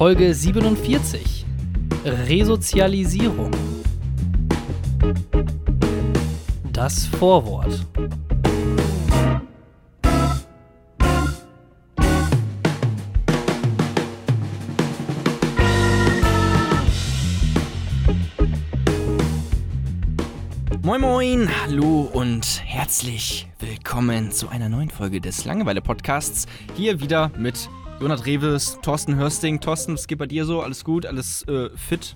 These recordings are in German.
Folge 47. Resozialisierung. Das Vorwort. Moin Moin, hallo und herzlich willkommen zu einer neuen Folge des Langeweile-Podcasts. Hier wieder mit Jonat Reves, Thorsten Hörsting. Thorsten, was geht bei dir so? Alles gut? Alles äh, fit?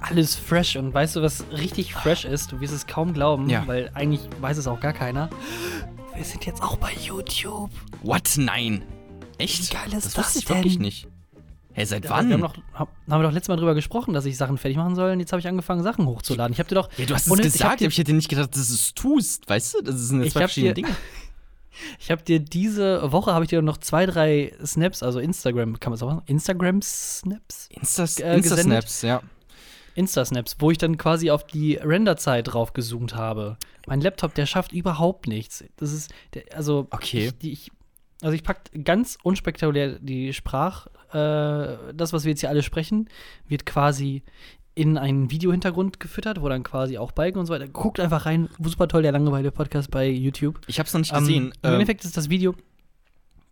Alles fresh. Und weißt du, was richtig fresh ist? Du wirst es kaum glauben, Ja. weil eigentlich weiß es auch gar keiner. Wir sind jetzt auch bei YouTube. What? Nein. Echt? Wie geil ist das das wusste ich denn? wirklich nicht. Hä, seit Ja, wann? Wir haben, doch, hab, haben wir doch letztes Mal drüber gesprochen, dass ich Sachen fertig machen soll. Und jetzt habe ich angefangen, Sachen hochzuladen. Ich habe dir doch. ja, du hast es ohne- ich hab gesagt, dir- ich hätte nicht gedacht, dass du es tust. Weißt du? Das sind Ich zwei verschiedene dir- Dinge. Ich habe dir diese Woche habe ich dir noch zwei, drei Snaps, also Instagram, kann man sagen? Instagram Snaps? Instas äh, Insta-Snaps, ja. Insta-Snaps, wo ich dann quasi auf die Renderzeit drauf gezoomt habe. Mein Laptop, der schafft überhaupt nichts. Das ist, der, also, Okay. ich, ich, also ich pack ganz unspektakulär die Sprach, äh, das, was wir jetzt hier alle sprechen, wird quasi in einen Videohintergrund gefüttert, wo dann quasi auch Balken und so weiter. Guckt einfach rein, super toll, der Langeweile-Podcast bei YouTube. Ich hab's noch nicht Ähm, gesehen. Im Ähm, Endeffekt ist das Video,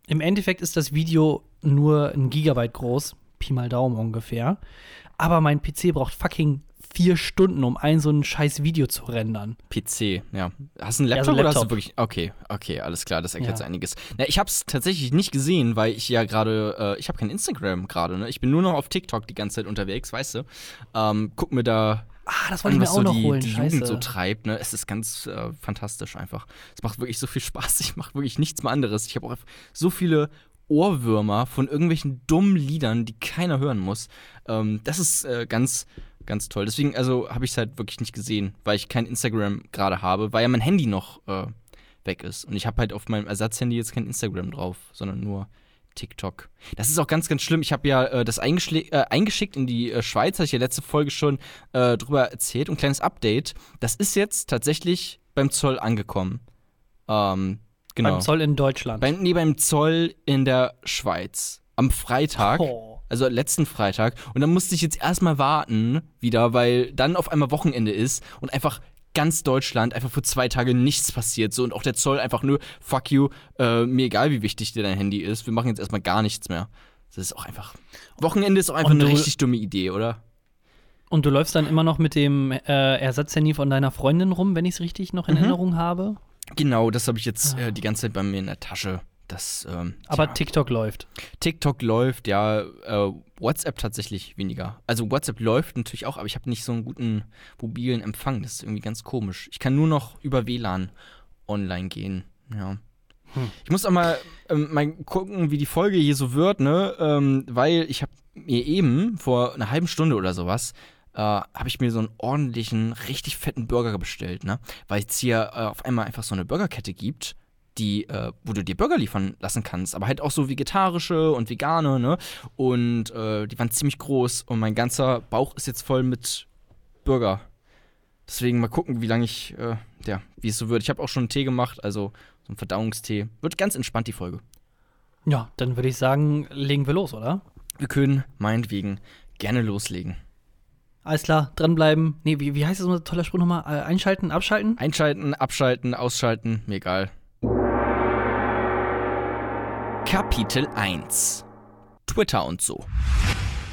im Endeffekt ist das Video nur ein Gigabyte groß, Pi mal Daumen ungefähr. Aber mein PC braucht fucking vier Stunden, um ein so ein scheiß Video zu rendern. PC, ja. Hast du einen Ja, Laptop, so ein oder hast du Laptop. wirklich. Okay, okay, alles klar, das erklärt Ja. einiges. Na, ich hab's tatsächlich nicht gesehen, weil ich ja gerade. Äh, ich habe kein Instagram gerade, ne? Ich bin nur noch auf TikTok die ganze Zeit unterwegs, weißt du? Ähm, guck mir da. Ah, das wollte ich mir auch so noch die, holen. die Scheiße. Jugend so treibt, ne? Es ist ganz äh, fantastisch einfach. Es macht wirklich so viel Spaß. Ich mache wirklich nichts mehr anderes. Ich habe auch so viele Ohrwürmer von irgendwelchen dummen Liedern, die keiner hören muss. Ähm, das ist äh, ganz, ganz toll. Deswegen, also habe ich es halt wirklich nicht gesehen, weil ich kein Instagram gerade habe, weil ja mein Handy noch äh, weg ist. Und ich habe halt auf meinem Ersatzhandy jetzt kein Instagram drauf, sondern nur TikTok. Das ist auch ganz, ganz schlimm. Ich habe ja äh, das äh, eingeschickt in die äh, Schweiz, hatte ich ja letzte Folge schon äh, drüber erzählt. Und ein kleines Update. Das ist jetzt tatsächlich beim Zoll angekommen. Ähm, genau. Beim Zoll in Deutschland. Beim, nee, beim Zoll in der Schweiz. Am Freitag. Oh. Also letzten Freitag. Und dann musste ich jetzt erstmal warten wieder, weil dann auf einmal Wochenende ist und einfach ganz Deutschland einfach für zwei Tage nichts passiert. So und auch der Zoll einfach nur, fuck you, äh, mir egal wie wichtig dir dein Handy ist, wir machen jetzt erstmal gar nichts mehr. Das ist auch einfach. Wochenende ist auch einfach Und eine richtig dumme Idee, oder? Und du läufst dann immer noch mit dem äh, Ersatzhandy von deiner Freundin rum, wenn ich es richtig noch in Mhm. Erinnerung habe. Genau, das habe ich jetzt Ah. äh, die ganze Zeit bei mir in der Tasche. Das, ähm, Aber ja. TikTok läuft. TikTok läuft, ja, äh, WhatsApp tatsächlich weniger. Also WhatsApp läuft natürlich auch, aber ich habe nicht so einen guten mobilen Empfang. Das ist irgendwie ganz komisch. Ich kann nur noch über WLAN online gehen. Ja. Hm. Ich muss auch mal, ähm, mal gucken, wie die Folge hier so wird, ne? Ähm, weil ich habe mir eben vor einer halben Stunde oder sowas äh, habe ich mir so einen ordentlichen, richtig fetten Burger bestellt, ne? Weil es hier äh, auf einmal einfach so eine Burgerkette gibt, die, äh, wo du dir Burger liefern lassen kannst, aber halt auch so vegetarische und vegane, ne? Und äh, die waren ziemlich groß und mein ganzer Bauch ist jetzt voll mit Burger. Deswegen mal gucken, wie lange ich, äh, ja, wie es so wird. Ich habe auch schon einen Tee gemacht, also so einen Verdauungstee. Wird ganz entspannt die Folge. Ja, dann würde ich sagen, legen wir los, oder? Wir können meinetwegen gerne loslegen. Alles klar, dranbleiben. Nee, wie, wie heißt das unser toller Spruch nochmal? Äh, einschalten, abschalten? Einschalten, abschalten, ausschalten, mir egal. Kapitel 1 Twitter und so.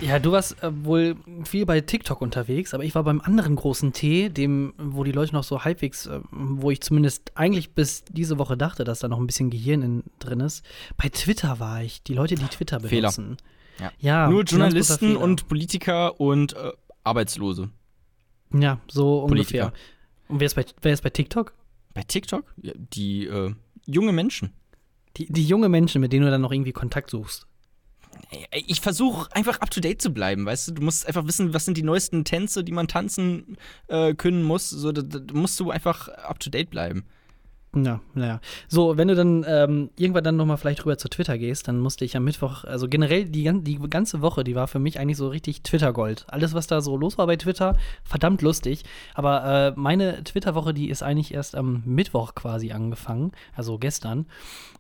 Ja, du warst äh, wohl viel bei TikTok unterwegs, aber ich war beim anderen großen T, dem, wo die Leute noch so halbwegs, äh, wo ich zumindest eigentlich bis diese Woche dachte, dass da noch ein bisschen Gehirn in, drin ist. Bei Twitter war ich. Die Leute, die Twitter Fehler. benutzen. Ja. ja Nur Journalisten Fehler. und Politiker und äh, Arbeitslose. Ja, so Politiker. ungefähr. Und wer ist bei, wer ist bei TikTok? Bei TikTok? Ja, die äh, junge Menschen. Die, die junge Menschen, mit denen du dann noch irgendwie Kontakt suchst. Ich versuche einfach up to date zu bleiben, weißt du? Du musst einfach wissen, was sind die neuesten Tänze, die man tanzen äh, können muss. So, da, da musst du einfach up to date bleiben. Ja, naja. So, wenn du dann ähm, irgendwann dann nochmal vielleicht rüber zu Twitter gehst, dann musste ich am Mittwoch, also generell die, die ganze Woche, die war für mich eigentlich so richtig Twitter-Gold. Alles, was da so los war bei Twitter, verdammt lustig. Aber äh, meine Twitter-Woche, die ist eigentlich erst am Mittwoch quasi angefangen, also gestern.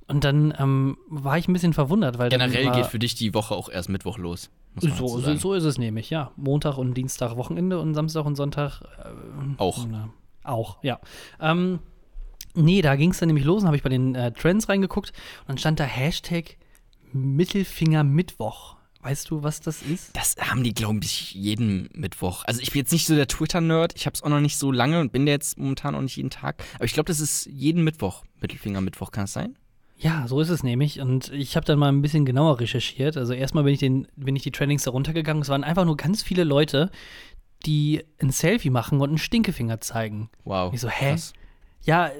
Und dann ähm, war ich ein bisschen verwundert, weil Generell geht für dich die Woche auch erst Mittwoch los. So, so, so, ist es nämlich, ja. Montag und Dienstag Wochenende und Samstag und Sonntag äh, auch. Na, auch, ja. Ähm, Nee, da ging es dann nämlich los und habe ich bei den äh, Trends reingeguckt und dann stand da Hashtag Mittelfinger Mittwoch. Weißt du, was das ist? Das haben die, glaube ich, jeden Mittwoch. Also ich bin jetzt nicht so der Twitter-Nerd, ich habe es auch noch nicht so lange und bin jetzt momentan auch nicht jeden Tag. Aber ich glaube, das ist jeden Mittwoch, Mittelfinger Mittwoch, kann es sein? Ja, so ist es nämlich. Und ich habe dann mal ein bisschen genauer recherchiert. Also erstmal bin ich, den, bin ich die Trendings da runtergegangen. Es waren einfach nur ganz viele Leute, die ein Selfie machen und einen Stinkefinger zeigen. Wow. Ich so, hä? Krass. Ja, äh,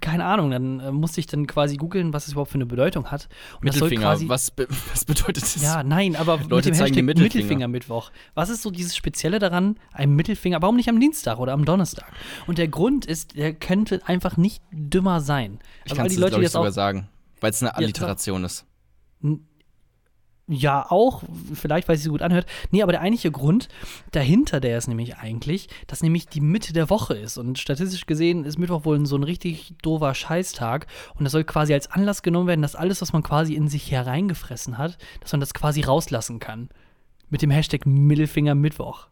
keine Ahnung. Dann äh, musste ich dann quasi googeln, was es überhaupt für eine Bedeutung hat. Und Mittelfinger, was, be was, bedeutet das? Ja, nein, aber Leute mit dem zeigen Hashtag Mittelfinger. Mittelfinger-Mittwoch. Was ist so dieses Spezielle daran, einem Mittelfinger, warum nicht am Dienstag oder am Donnerstag? Und der Grund ist, der könnte einfach nicht dümmer sein. Ich also, kann es, glaube ich, sogar sagen, weil es eine Alliteration ja, ist. Ja, auch, vielleicht, weil es sich so gut anhört. Nee, aber der eigentliche Grund dahinter, der ist nämlich eigentlich, dass nämlich die Mitte der Woche ist. Und statistisch gesehen ist Mittwoch wohl so ein richtig doofer Scheißtag. Und das soll quasi als Anlass genommen werden, dass alles, was man quasi in sich hereingefressen hat, dass man das quasi rauslassen kann. Mit dem Hashtag Mittelfinger Mittwoch.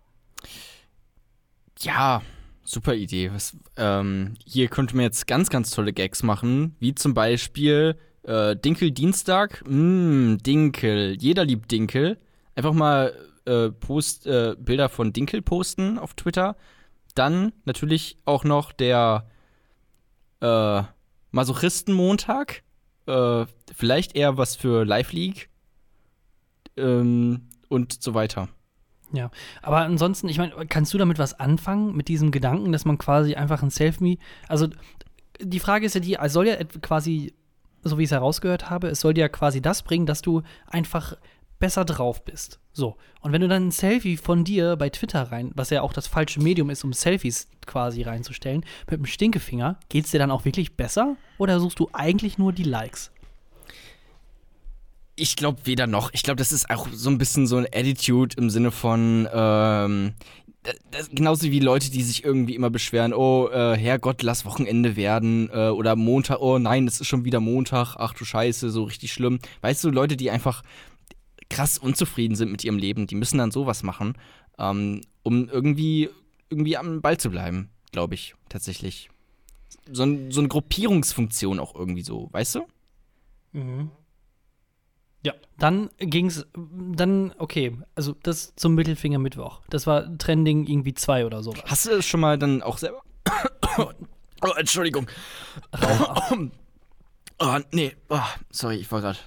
Ja, super Idee. Was, ähm, hier könnte man jetzt ganz, ganz tolle Gags machen, wie zum Beispiel äh, Dinkel Dienstag, mh, Dinkel. Jeder liebt Dinkel. Einfach mal äh, Post, äh, Bilder von Dinkel posten auf Twitter. Dann natürlich auch noch der äh, Masochistenmontag. Äh, vielleicht eher was für Live League. Ähm, und so weiter. Ja, aber ansonsten, ich meine, kannst du damit was anfangen, mit diesem Gedanken, dass man quasi einfach ein Selfie, also die Frage ist ja die, soll ja quasi so wie ich es herausgehört habe, es soll dir ja quasi das bringen, dass du einfach besser drauf bist. So. Und wenn du dann ein Selfie von dir bei Twitter rein, was ja auch das falsche Medium ist, um Selfies quasi reinzustellen, mit dem Stinkefinger, geht es dir dann auch wirklich besser? Oder suchst du eigentlich nur die Likes? Ich glaube weder noch. Ich glaube, das ist auch so ein bisschen so ein Attitude im Sinne von, ähm, das, genauso wie Leute, die sich irgendwie immer beschweren, oh äh, Herrgott, lass Wochenende werden äh, oder Montag, oh nein, es ist schon wieder Montag, ach du Scheiße, so richtig schlimm. Weißt du, Leute, die einfach krass unzufrieden sind mit ihrem Leben, die müssen dann sowas machen, ähm, um irgendwie, irgendwie am Ball zu bleiben, glaube ich, tatsächlich. So, ein, so eine Gruppierungsfunktion auch irgendwie so, weißt du? Mhm. Ja, dann ging's, dann, okay, also das zum Mittelfinger Mittwoch. Das war Trending irgendwie zwei oder so. Hast du das schon mal dann auch selber? oh, Entschuldigung. oh, nee, oh, sorry, ich war gerade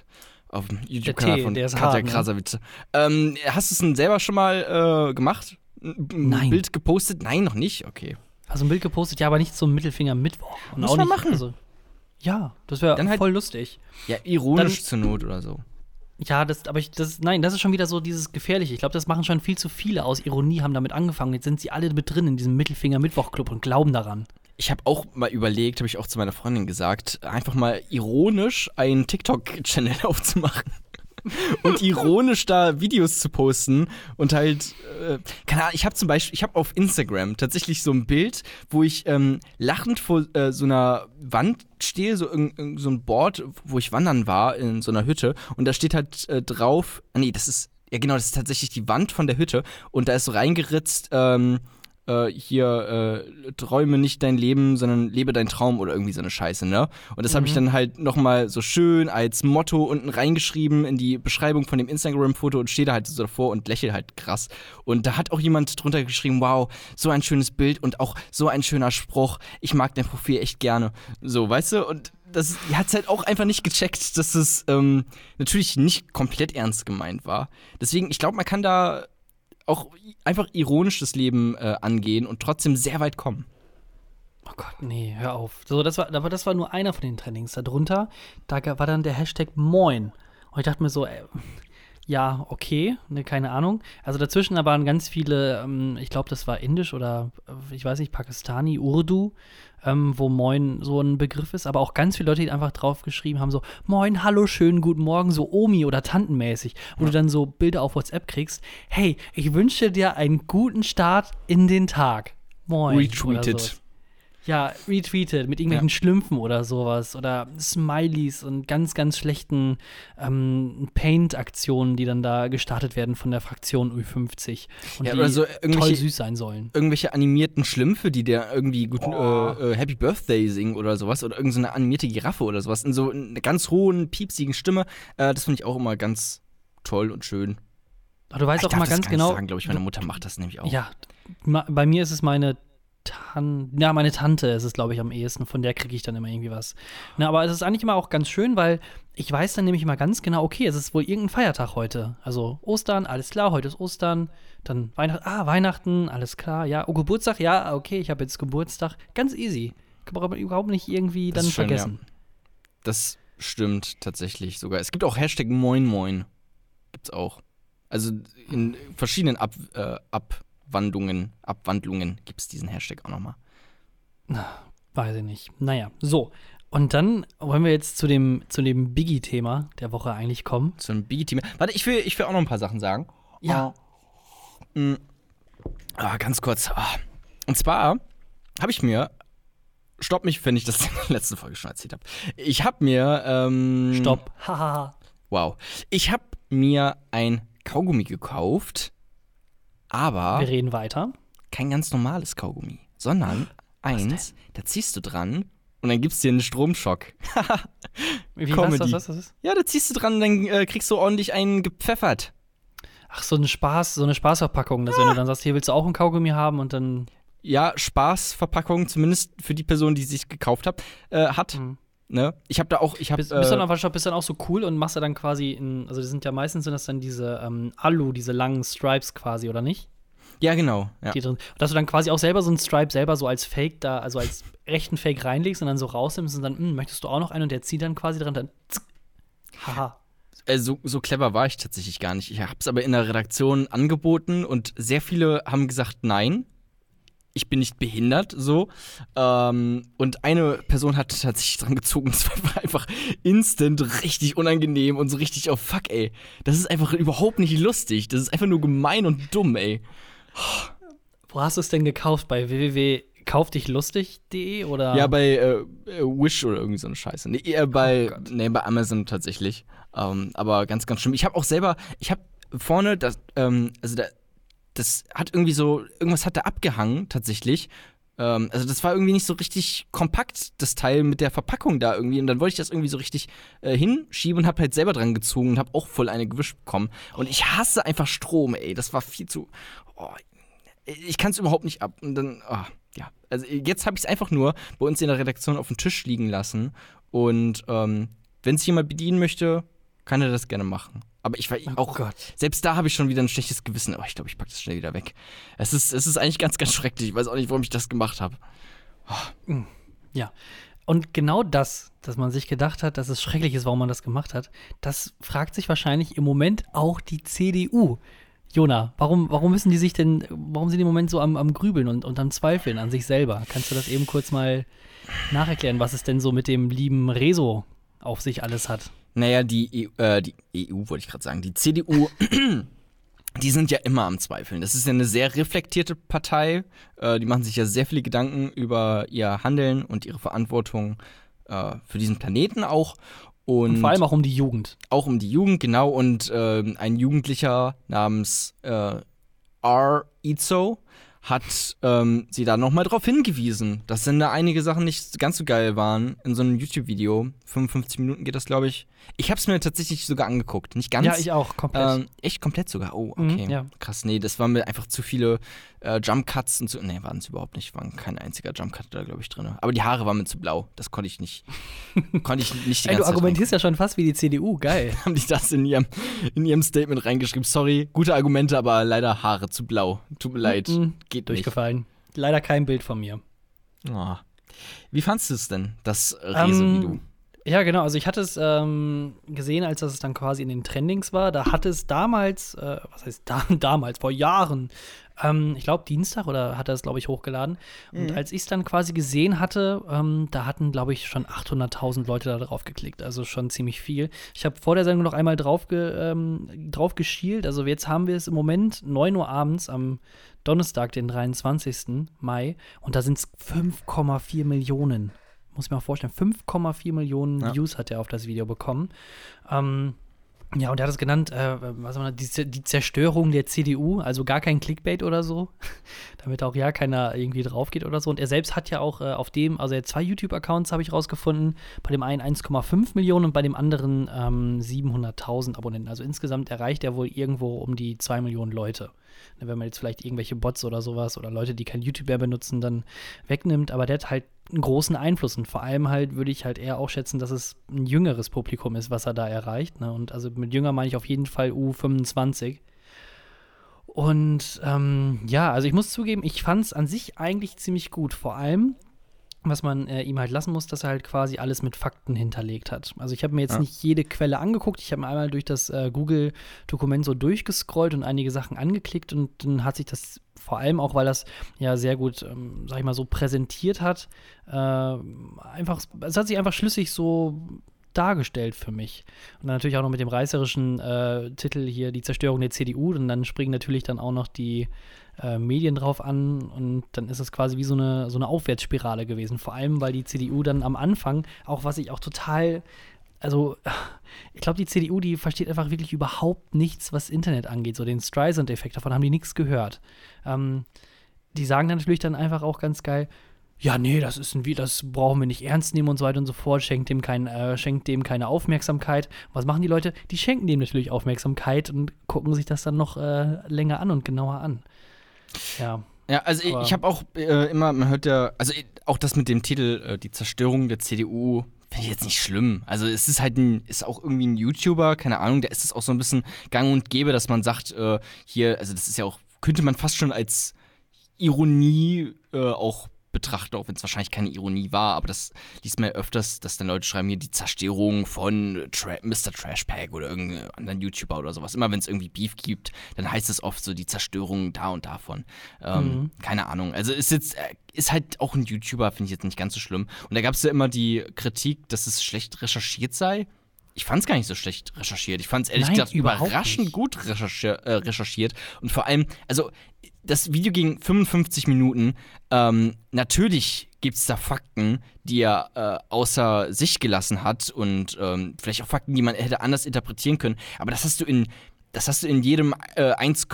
auf dem YouTube-Kanal von Katja Krasavice. Ähm, hast du es denn selber schon mal äh, gemacht? Ein Nein. Bild gepostet? Nein, noch nicht? Okay. Also ein Bild gepostet, ja, aber nicht zum Mittelfinger Mittwoch. Und Muss auch man nicht, machen. Also, ja, das wäre halt, voll lustig. Ja, ironisch dann, zur Not oder so. Ja, das, aber ich, das, nein, das ist schon wieder so dieses Gefährliche. Ich glaube, das machen schon viel zu viele aus Ironie, haben damit angefangen. Jetzt sind sie alle mit drin in diesem Mittelfinger-Mittwoch-Club und glauben daran. Ich habe auch mal überlegt, habe ich auch zu meiner Freundin gesagt, einfach mal ironisch einen TikTok-Channel aufzumachen und ironisch da Videos zu posten und halt, äh, keine Ahnung, ich habe zum Beispiel, ich habe auf Instagram tatsächlich so ein Bild, wo ich ähm, lachend vor äh, so einer Wand stehe, so, in, so ein Board, wo ich wandern war, in so einer Hütte und da steht halt äh, drauf, ah, nee, das ist, ja genau, das ist tatsächlich die Wand von der Hütte und da ist so reingeritzt, ähm, äh, hier äh, träume nicht dein Leben, sondern lebe dein Traum oder irgendwie so eine Scheiße, ne? Und das mhm. habe ich dann halt nochmal so schön als Motto unten reingeschrieben in die Beschreibung von dem Instagram-Foto und stehe da halt so davor und lächle halt krass. Und da hat auch jemand drunter geschrieben, wow, so ein schönes Bild und auch so ein schöner Spruch. Ich mag dein Profil echt gerne. So, weißt du? Und das hat es halt auch einfach nicht gecheckt, dass es ähm, natürlich nicht komplett ernst gemeint war. Deswegen, ich glaube, man kann da auch einfach ironisch das Leben äh, angehen und trotzdem sehr weit kommen. Oh Gott, nee, hör auf. So, das war, aber das war nur einer von den Trainings. Darunter, da war dann der Hashtag Moin. Und ich dachte mir so, ey, ja, okay, ne, keine Ahnung. Also dazwischen da waren ganz viele, ähm, ich glaube, das war Indisch oder äh, ich weiß nicht, Pakistani, Urdu, ähm, wo Moin so ein Begriff ist, aber auch ganz viele Leute, die einfach drauf geschrieben haben, so Moin, hallo, schönen guten Morgen, so Omi oder Tantenmäßig, wo du dann so Bilder auf WhatsApp kriegst. Hey, ich wünsche dir einen guten Start in den Tag. Moin. sowas. Ja, retweetet mit irgendwelchen Ja. Schlümpfen oder sowas oder Smileys und ganz, ganz schlechten ähm, Paint-Aktionen, die dann da gestartet werden von der Fraktion U50 und Ja, die oder so toll irgendwelche- süß sein sollen. Irgendwelche animierten Schlümpfe, die der irgendwie guten Oh. äh, Happy Birthday singen oder sowas. Oder irgendeine so animierte Giraffe oder sowas. In so einer ganz hohen, piepsigen Stimme. Äh, das finde ich auch immer ganz toll und schön. Aber du weißt ich auch darf mal das ganz gar genau. sagen, glaube ich. Meine Mutter macht das nämlich auch. Ja, bei mir ist es meine Tante, ja, meine Tante ist es, glaube ich, am ehesten. Von der kriege ich dann immer irgendwie was. Na, aber es ist eigentlich immer auch ganz schön, weil ich weiß dann nämlich immer ganz genau, okay, es ist wohl irgendein Feiertag heute. Also Ostern, alles klar, heute ist Ostern. Dann Weihnachten, ah, Weihnachten, alles klar, ja. Oh, Geburtstag, ja, okay, ich habe jetzt Geburtstag. Ganz easy. Kann man aber überhaupt nicht irgendwie dann schön, vergessen. Das stimmt tatsächlich sogar. Es gibt auch Hashtag Moin Moin. Gibt's auch. Also in verschiedenen Ab, äh, Abwandlungen, Abwandlungen gibt es diesen Hashtag auch nochmal. Weiß ich nicht. Naja, so. Und dann wollen wir jetzt zu dem, zu dem Biggie-Thema der Woche eigentlich kommen. Ein Biggie-Team. Warte, ich will, ich will auch noch ein paar Sachen sagen. Ja. Mm. Ah, ganz kurz. Ah. Und zwar habe ich mir. Stopp mich, wenn ich das in der letzten Folge schon erzählt habe. Ich habe mir. Ähm, Stopp. Hahaha. Wow. Ich habe mir ein Kaugummi gekauft, aber Wir reden weiter. kein ganz normales Kaugummi, sondern eins, da ziehst du dran und dann gibt's dir einen Stromschock. Wie, Comedy. Was, was, was, was? ja, da ziehst du dran und dann äh, kriegst du ordentlich einen gepfeffert. Ach, so ein Spaß, so eine Spaßverpackung, dass wenn du dann sagst, hier willst du auch ein Kaugummi haben und dann. Ja, Spaßverpackung, zumindest für die Person, die sich gekauft hat, äh, hat. Mhm. Ne? Ich habe da auch, ich habe Bist, bist, dann äh, aber, bist dann auch so cool und machst du dann quasi in, also das sind ja meistens sind das dann diese ähm, Alu, diese langen Stripes quasi, oder nicht? ja genau, ja. Die drin. Und dass du dann quasi auch selber so einen Stripe selber so als Fake da, also als rechten Fake reinlegst und dann so rausnimmst und dann, hm, möchtest du auch noch einen und der zieht dann quasi dran, dann. Zick. Haha. Äh, so, so clever war ich tatsächlich gar nicht. Ich habe es aber in der Redaktion angeboten und sehr viele haben gesagt, nein, ich bin nicht behindert, so. Ähm, und eine Person hat tatsächlich dran gezogen. Das war einfach instant richtig unangenehm und so richtig auf Fuck, ey. Das ist einfach überhaupt nicht lustig. Das ist einfach nur gemein und dumm, ey. Wo hast du es denn gekauft? Bei www.kaufdichlustig.de oder? Ja, bei äh, äh, Wish oder irgendwie so eine Scheiße. Nee, äh, bei, Oh nee, bei Amazon tatsächlich. Ähm, aber ganz, ganz schlimm. Ich habe auch selber, ich habe vorne das, ähm, also da, das hat irgendwie so, irgendwas hat da abgehangen tatsächlich. Ähm, also das war irgendwie nicht so richtig kompakt, das Teil mit der Verpackung da irgendwie. Und dann wollte ich das irgendwie so richtig äh, hinschieben und habe halt selber dran gezogen und habe auch voll eine gewischt bekommen. Und ich hasse einfach Strom, ey. Das war viel zu. Oh, ich kann es überhaupt nicht ab. Und dann, ah, ja. Also jetzt habe ich es einfach nur bei uns in der Redaktion auf dem Tisch liegen lassen. Und ähm, wenn es jemand bedienen möchte, kann er das gerne machen. Aber ich war Oh auch, Gott. selbst da habe ich schon wieder ein schlechtes Gewissen. Aber ich glaube, ich packe das schnell wieder weg. Es ist, es ist eigentlich ganz, ganz schrecklich. Ich weiß auch nicht, warum ich das gemacht habe. Ja. Und genau das, dass man sich gedacht hat, dass es schrecklich ist, warum man das gemacht hat, das fragt sich wahrscheinlich im Moment auch die CDU. Jona, warum, warum müssen die sich denn, warum sind die im Moment so am, am Grübeln und, und am Zweifeln an sich selber? Kannst du das eben kurz mal nacherklären, was es denn so mit dem lieben Rezo auf sich alles hat? Naja, die EU, äh, die EU wollte ich gerade sagen, die CDU, die sind ja immer am Zweifeln. Das ist ja eine sehr reflektierte Partei. Äh, die machen sich ja sehr viele Gedanken über ihr Handeln und ihre Verantwortung äh, für diesen Planeten auch. Und, Und vor allem auch um die Jugend. auch um die Jugend, genau. Und ähm, ein Jugendlicher namens äh, R. Izo hat ähm, sie da nochmal drauf hingewiesen, dass dann da einige Sachen nicht ganz so geil waren in so einem YouTube-Video. 55 Minuten geht das, glaube ich. Ich habe es mir tatsächlich sogar angeguckt. Nicht ganz. Ja, ich auch, komplett. Ähm, echt komplett sogar. Oh, Mhm, okay. ja. Krass. Nee, das waren mir einfach zu viele äh, Jump Cuts und so. Nee, waren es überhaupt nicht. Waren kein einziger Jump Cut da, glaube ich, drin. Aber die Haare waren mir zu blau. Das konnte ich nicht. konnte ich nicht die Ey, ganze du Zeit argumentierst ja schon fast wie die CDU, geil. haben die das in ihrem, in ihrem Statement reingeschrieben. Sorry, gute Argumente, aber leider Haare zu blau. Tut mir leid. Mhm, Geht nicht. Durchgefallen. Leider kein Bild von mir. Oh. Wie fandst du es denn, das Rezo-Video? Ähm, Ja, genau. Also ich hatte es ähm, gesehen, als das dann quasi in den Trendings war. Da hatte es damals, äh, was heißt da, damals, vor Jahren, ähm, ich glaube Dienstag oder hat er es, glaube ich, hochgeladen. Und Mhm. als ich es dann quasi gesehen hatte, ähm, da hatten, glaube ich, schon 800.000 Leute da drauf geklickt. Also schon ziemlich viel. Ich habe vor der Sendung noch einmal drauf, ge, ähm, drauf geschielt. Also jetzt haben wir es im Moment 9 Uhr abends am Donnerstag, den 23. Mai. Und da sind es 5,4 Millionen. Muss ich mir mal vorstellen. 5,4 Millionen Ja. Views hat er auf das Video bekommen. Ähm, ja, und er hat es genannt, äh, was man, die, die Zerstörung der CDU, also gar kein Clickbait oder so, damit auch ja keiner irgendwie drauf geht oder so. Und er selbst hat ja auch äh, auf dem, also er hat zwei YouTube-Accounts, habe ich rausgefunden, bei dem einen 1,5 Millionen und bei dem anderen ähm, 700.000 Abonnenten. Also insgesamt erreicht er wohl irgendwo um die 2 Millionen Leute. Ne, Wenn man jetzt vielleicht irgendwelche Bots oder sowas oder Leute, die kein YouTube mehr benutzen, dann wegnimmt, aber der hat halt einen großen Einfluss und vor allem halt würde ich halt eher auch schätzen, dass es ein jüngeres Publikum ist, was er da erreicht. Ne? Und also mit jünger meine ich auf jeden Fall U25. Und ähm, ja, also ich muss zugeben, ich fand es an sich eigentlich ziemlich gut. Vor allem, was man äh, ihm halt lassen muss, dass er halt quasi alles mit Fakten hinterlegt hat. Also ich habe mir jetzt Ja. nicht jede Quelle angeguckt. Ich habe mir einmal durch das äh, Google-Dokument so durchgescrollt und einige Sachen angeklickt und dann hat sich das vor allem auch, weil das ja sehr gut, ähm, sag ich mal, so präsentiert hat, äh, einfach, es hat sich einfach schlüssig so dargestellt für mich. Und dann natürlich auch noch mit dem reißerischen äh, Titel hier die Zerstörung der CDU und dann springen natürlich dann auch noch die äh, Medien drauf an und dann ist es quasi wie so eine, so eine Aufwärtsspirale gewesen. Vor allem, weil die CDU dann am Anfang, auch was ich auch total, also ich glaube, die CDU, die versteht einfach wirklich überhaupt nichts, was Internet angeht. So den Streisand-Effekt, davon haben die nichts gehört. Ähm, die sagen dann natürlich dann einfach auch ganz geil, ja, nee, das ist ein wie, das brauchen wir nicht ernst nehmen und so weiter und so fort, schenkt dem, kein, äh, schenkt dem keine Aufmerksamkeit. Was machen die Leute? Die schenken dem natürlich Aufmerksamkeit und gucken sich das dann noch äh, länger an und genauer an. Ja. Ja, also ich, ich habe auch äh, immer, man hört ja, also auch das mit dem Titel, äh, die Zerstörung der CDU, finde ich jetzt nicht schlimm. Also es ist halt ein, ist auch irgendwie ein YouTuber, keine Ahnung, da ist es auch so ein bisschen gang und gäbe, dass man sagt, äh, hier, also das ist ja auch, könnte man fast schon als Ironie äh, auch betrachten, auch wenn es wahrscheinlich keine Ironie war, aber das liest man ja öfters, dass dann Leute schreiben hier die Zerstörung von Tra Mr. Trashpack oder irgendeinem anderen YouTuber oder sowas. Immer wenn es irgendwie Beef gibt, dann heißt es oft so die Zerstörung da und davon. Ähm, Mhm. Keine Ahnung. Also ist jetzt, äh, ist halt auch ein YouTuber, finde ich jetzt nicht ganz so schlimm. Und da gab es ja immer die Kritik, dass es schlecht recherchiert sei. Ich fand es gar nicht so schlecht recherchiert. Ich fand es ehrlich Nein, gesagt überraschend nicht. gut äh, recherchiert. Und vor allem, also das Video ging 55 Minuten. Ähm, natürlich gibt es da Fakten, die er äh, außer sich gelassen hat und ähm, vielleicht auch Fakten, die man hätte anders interpretieren können. Aber das hast du in, das hast du in jedem äh, 1,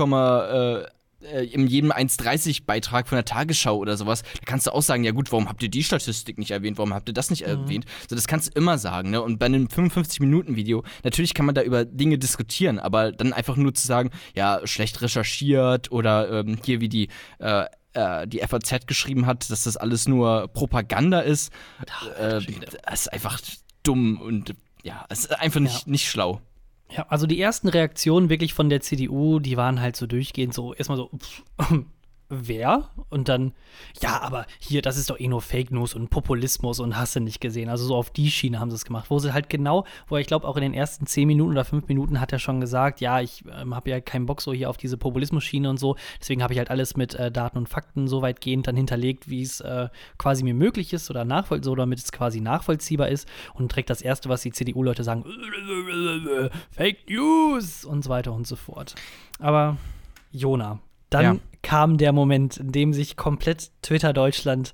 äh, äh, in jedem 1,30 Beitrag von der Tagesschau oder sowas, da kannst du auch sagen, ja gut, warum habt ihr die Statistik nicht erwähnt, warum habt ihr das nicht erwähnt? So, das kannst du immer sagen, ne? Und bei einem 55-Minuten-Video, natürlich kann man da über Dinge diskutieren, aber dann einfach nur zu sagen, ja, schlecht recherchiert oder ähm, hier wie die äh, äh, die FAZ geschrieben hat, dass das alles nur Propaganda ist, äh, das ist einfach dumm und ja, es ist einfach nicht, nicht schlau. Ja, also die ersten Reaktionen wirklich von der CDU, die waren halt so durchgehend so, erstmal so, pff, wer? Und dann, ja, aber hier, das ist doch eh nur Fake News und Populismus und hast du nicht gesehen. Also so auf die Schiene haben sie es gemacht, wo sie halt genau, wo ich glaube auch in den ersten zehn Minuten oder fünf Minuten hat er schon gesagt, ja, ich ähm, habe ja keinen Bock so hier auf diese Populismus-Schiene und so. Deswegen habe ich halt alles mit äh, Daten und Fakten so weitgehend dann hinterlegt, wie es äh, quasi mir möglich ist oder nachvoll so, damit es quasi nachvollziehbar ist. Und direkt das Erste, was die CDU-Leute sagen, Fake News und so weiter und so fort. Aber Jona, dann Ja. Kam der Moment, in dem sich komplett Twitter Deutschland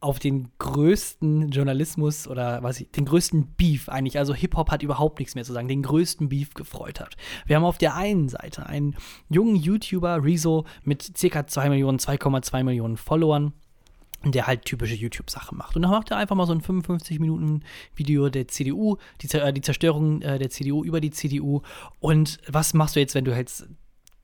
auf den größten Journalismus oder was ich, den größten Beef eigentlich, also Hip-Hop hat überhaupt nichts mehr zu sagen, den größten Beef gefreut hat. Wir haben auf der einen Seite einen jungen YouTuber, Rezo, mit ca. 2 Millionen, 2,2 Millionen Followern, der halt typische YouTube-Sachen macht. Und dann macht er einfach mal so ein 55-Minuten-Video der CDU, die, äh, die Zerstörung äh, der CDU über die CDU. Und was machst du jetzt, wenn du jetzt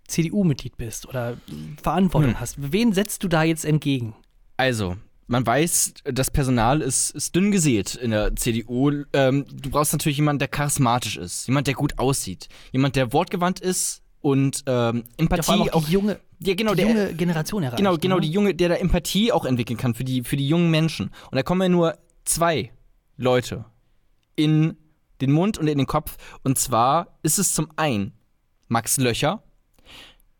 CDU-Mitglied bist oder Verantwortung Hm. hast? Wen setzt du da jetzt entgegen? Also, man weiß, das Personal ist, ist dünn gesät in der CDU. Ähm, du brauchst natürlich jemanden, der charismatisch ist, jemand, der gut aussieht, jemand, der wortgewandt ist und ähm, Empathie Ja, auch die junge, ja, genau, die der, junge Generation erreicht. genau, genau, ne? die junge, der da Empathie auch entwickeln kann für die, für die jungen Menschen. Und da kommen ja nur zwei Leute in den Mund und in den Kopf. Und zwar ist es zum einen Max Löcher,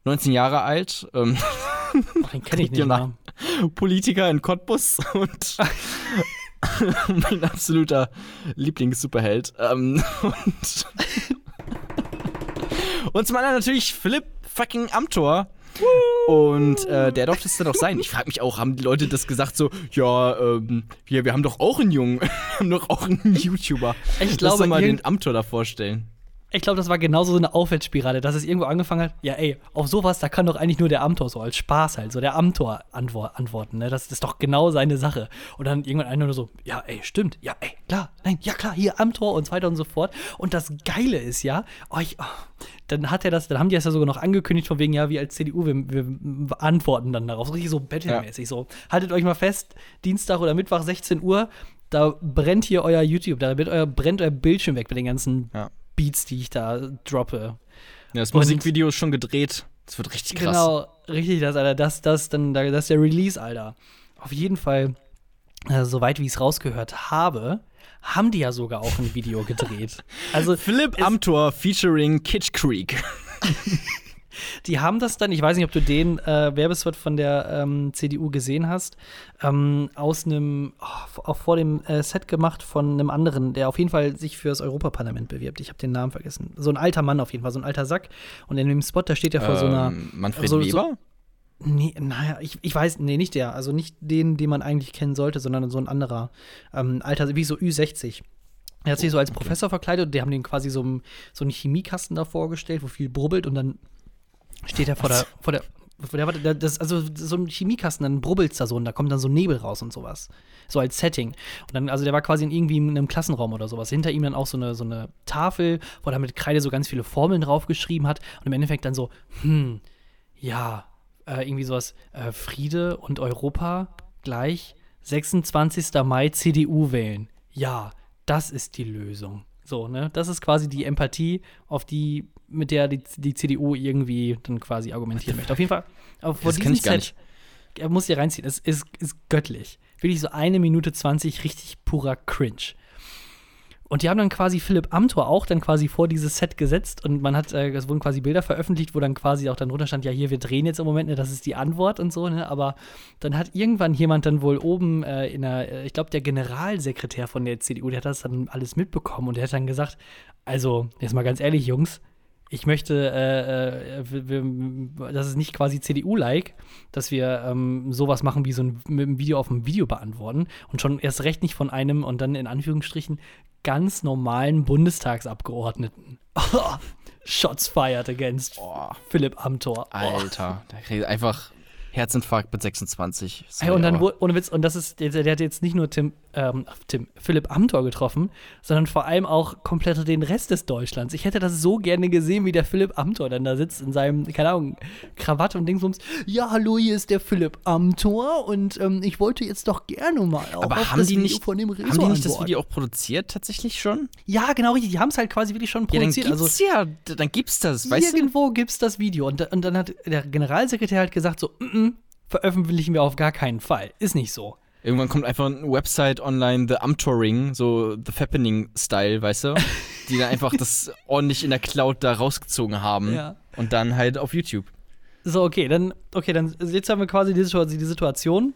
19 Jahre alt, ähm, Oh, den kenne ich nicht mal. Politiker in Cottbus und mein absoluter Lieblings-Superheld. Ähm, und, und zum anderen natürlich Philipp fucking Amthor. Und äh, der durfte es dann auch sein. Ich frage mich auch, haben die Leute das gesagt so, ja, ähm, wir, wir haben doch auch einen Jungen, wir haben doch auch einen YouTuber. Ich glaube, Lass doch mal den Amthor da vorstellen. Ich glaube, das war genauso so eine Aufwärtsspirale, dass es irgendwo angefangen hat, ja ey, auf sowas, da kann doch eigentlich nur der Amtor so als Spaß halt, so der Amtor antwort, antworten, ne? Das ist doch genau seine Sache. Und dann irgendwann einer nur so, ja ey, stimmt, ja ey, klar, nein, ja klar, hier Amtor und so weiter und so fort. Und das Geile ist ja, oh, ich, oh, dann hat er das, dann haben die das ja sogar noch angekündigt von wegen, ja, wir als CDU, wir, wir antworten dann darauf, so richtig so battlemäßig, so. Haltet euch mal fest, Dienstag oder Mittwoch 16 Uhr, da brennt hier euer YouTube, da wird euer, brennt euer Bildschirm weg mit den ganzen Ja. Beats, die ich da droppe. Ja, das Musikvideo ist schon gedreht. Das wird richtig krass. Genau, richtig, das, Alter. Das, das, dann, das ist der Release, Alter. Auf jeden Fall, äh, soweit wie ich es rausgehört habe, haben die ja sogar auch ein Video gedreht. Also, Philipp Amthor featuring Kitsch Creek. die haben das dann, ich weiß nicht, ob du den äh, Werbespot von der ähm, CDU gesehen hast, ähm, aus einem, oh, auch vor dem äh, Set gemacht von einem anderen, der auf jeden Fall sich für das Europaparlament bewirbt. Ich habe den Namen vergessen. So ein alter Mann auf jeden Fall, so ein alter Sack. Und in dem Spot, da steht er vor so einer. Ähm, Manfred so- so- Weber? Nee, naja, ich, ich weiß, nee, nicht der. Also nicht den, den man eigentlich kennen sollte, sondern so ein anderer. Ähm, Alter, wie so Ü60. Er hat sich so als Professor verkleidet und die haben den quasi so, einen- so einen Chemiekasten da vorgestellt, wo viel brubbelt und dann steht er vor der, vor der, vor der, das, also so ein Chemiekasten, dann brubbelt's da so und da kommt dann so Nebel raus und sowas. So als Setting. Und dann, also der war quasi in irgendwie in einem Klassenraum oder sowas. Hinter ihm dann auch so eine, so eine Tafel, wo er mit Kreide so ganz viele Formeln draufgeschrieben hat und im Endeffekt dann so, hm, ja, äh, irgendwie sowas, äh, Friede und Europa gleich 26. Mai CDU wählen. Ja, das ist die Lösung. So, ne? Das ist quasi die Empathie, auf die, mit der die, die CDU irgendwie dann quasi argumentieren möchte. Auf jeden Fall, auf Das diesem ich gar Set, er muss hier reinziehen, es ist, ist göttlich. Wirklich so eine Minute 20 richtig purer Cringe. Und die haben dann quasi Philipp Amthor auch dann quasi vor dieses Set gesetzt und man hat, äh, es wurden quasi Bilder veröffentlicht, wo dann quasi auch dann drunter stand, ja hier, wir drehen jetzt im Moment, ne, das ist die Antwort und so, ne, aber dann hat irgendwann jemand dann wohl oben äh, in der, äh, ich glaube der Generalsekretär von der CDU, der hat das dann alles mitbekommen und der hat dann gesagt, also, jetzt mal ganz ehrlich, Jungs, ich möchte, äh, äh, wir, wir, das ist nicht quasi CDU-like, dass wir ähm, sowas machen wie so ein, mit einem Video auf ein Video beantworten und schon erst recht nicht von einem und dann in Anführungsstrichen ganz normalen Bundestagsabgeordneten. Shots fired against Oh, Philipp Amthor. Oh. Alter. Der kriegt einfach Herzinfarkt mit 26. Ey, und dann, Sorry, ohne Witz, und das ist, der, der hat jetzt nicht nur Tim, ähm, Tim, Philipp Amthor getroffen, sondern vor allem auch komplett den Rest des Deutschlands. Ich hätte das so gerne gesehen, wie der Philipp Amthor dann da sitzt in seinem, keine Ahnung, Krawatte und Dingsbums. Ja, hallo, hier ist der Philipp Amthor und ähm, ich wollte jetzt doch gerne mal auch aber auf haben das die, Video nicht, von dem haben Rezo die nicht das. Video auch produziert tatsächlich schon? Ja, genau richtig. Die haben es halt quasi wirklich schon Ja, dann produziert. gibt's also ja, dann gibt's das, weißt du? Irgendwo gibt's das Video. Und, und dann hat der Generalsekretär halt gesagt: so, mm -mm, veröffentlichen wir auf gar keinen Fall. Ist nicht so. Irgendwann kommt einfach eine Website online, The Amtoring, so The Fappening-Style, weißt du? Die dann einfach das ordentlich in der Cloud da rausgezogen haben. Ja. Und dann halt auf YouTube. So, okay, dann, okay, dann jetzt haben wir quasi die, Situa- die Situation.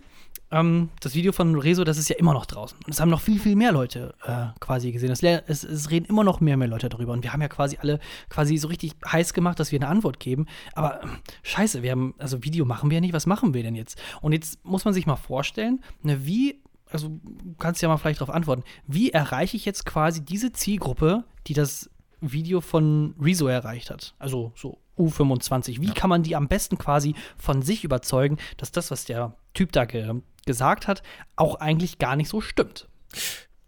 Ähm, das Video von Rezo, das ist ja immer noch draußen. Und es haben noch viel, viel mehr Leute äh, quasi gesehen. Es, es, es reden immer noch mehr, mehr Leute darüber. Und wir haben ja quasi alle quasi so richtig heiß gemacht, dass wir eine Antwort geben. Aber ähm, scheiße, wir haben, also Video machen wir ja nicht, was machen wir denn jetzt? Und jetzt muss man sich mal vorstellen, ne, wie, also du kannst ja mal vielleicht darauf antworten, wie erreiche ich jetzt quasi diese Zielgruppe, die das Video von Rezo erreicht hat? Also so U25. Wie kann man die am besten quasi von sich überzeugen, dass das, was der Typ da ge gesagt hat, auch eigentlich gar nicht so stimmt?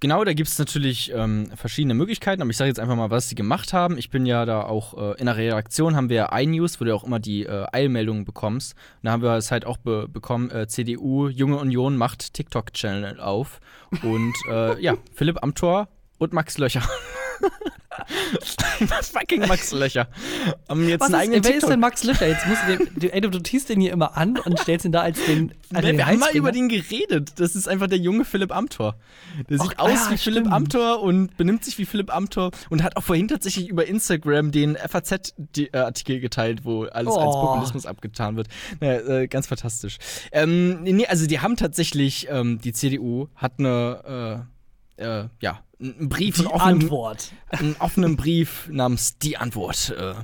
Genau, da gibt es natürlich ähm, verschiedene Möglichkeiten, aber ich sage jetzt einfach mal, was sie gemacht haben. Ich bin ja da auch äh, in der Redaktion, haben wir ja iNews, wo du auch immer die äh, Eilmeldungen bekommst. Und da haben wir es halt auch be bekommen, äh, CDU, Junge Union macht TikTok-Channel auf. Und äh, ja, Philipp Amthor und Max Löcher Fucking Max Löcher. Haben jetzt Was einen ist, eigenen wer ist denn Max Löcher? Jetzt musst du, den, du, ey, du, du tiest den hier immer an und stellst ihn da als den. als den wir haben mal über den geredet. Das ist einfach der junge Philipp Amthor. Der sieht Ach, aus ja, wie Philipp stimmt. Amthor und benimmt sich wie Philipp Amthor und hat auch vorhin tatsächlich über Instagram den FAZ-Artikel geteilt, wo alles als Oh. Populismus abgetan wird. Naja, äh, ganz fantastisch. Ähm, nee, also die haben tatsächlich, ähm, die CDU hat eine, äh, äh, ja, einen Brief, Die einen offenen, Antwort. einen offenen Brief namens Die Antwort äh,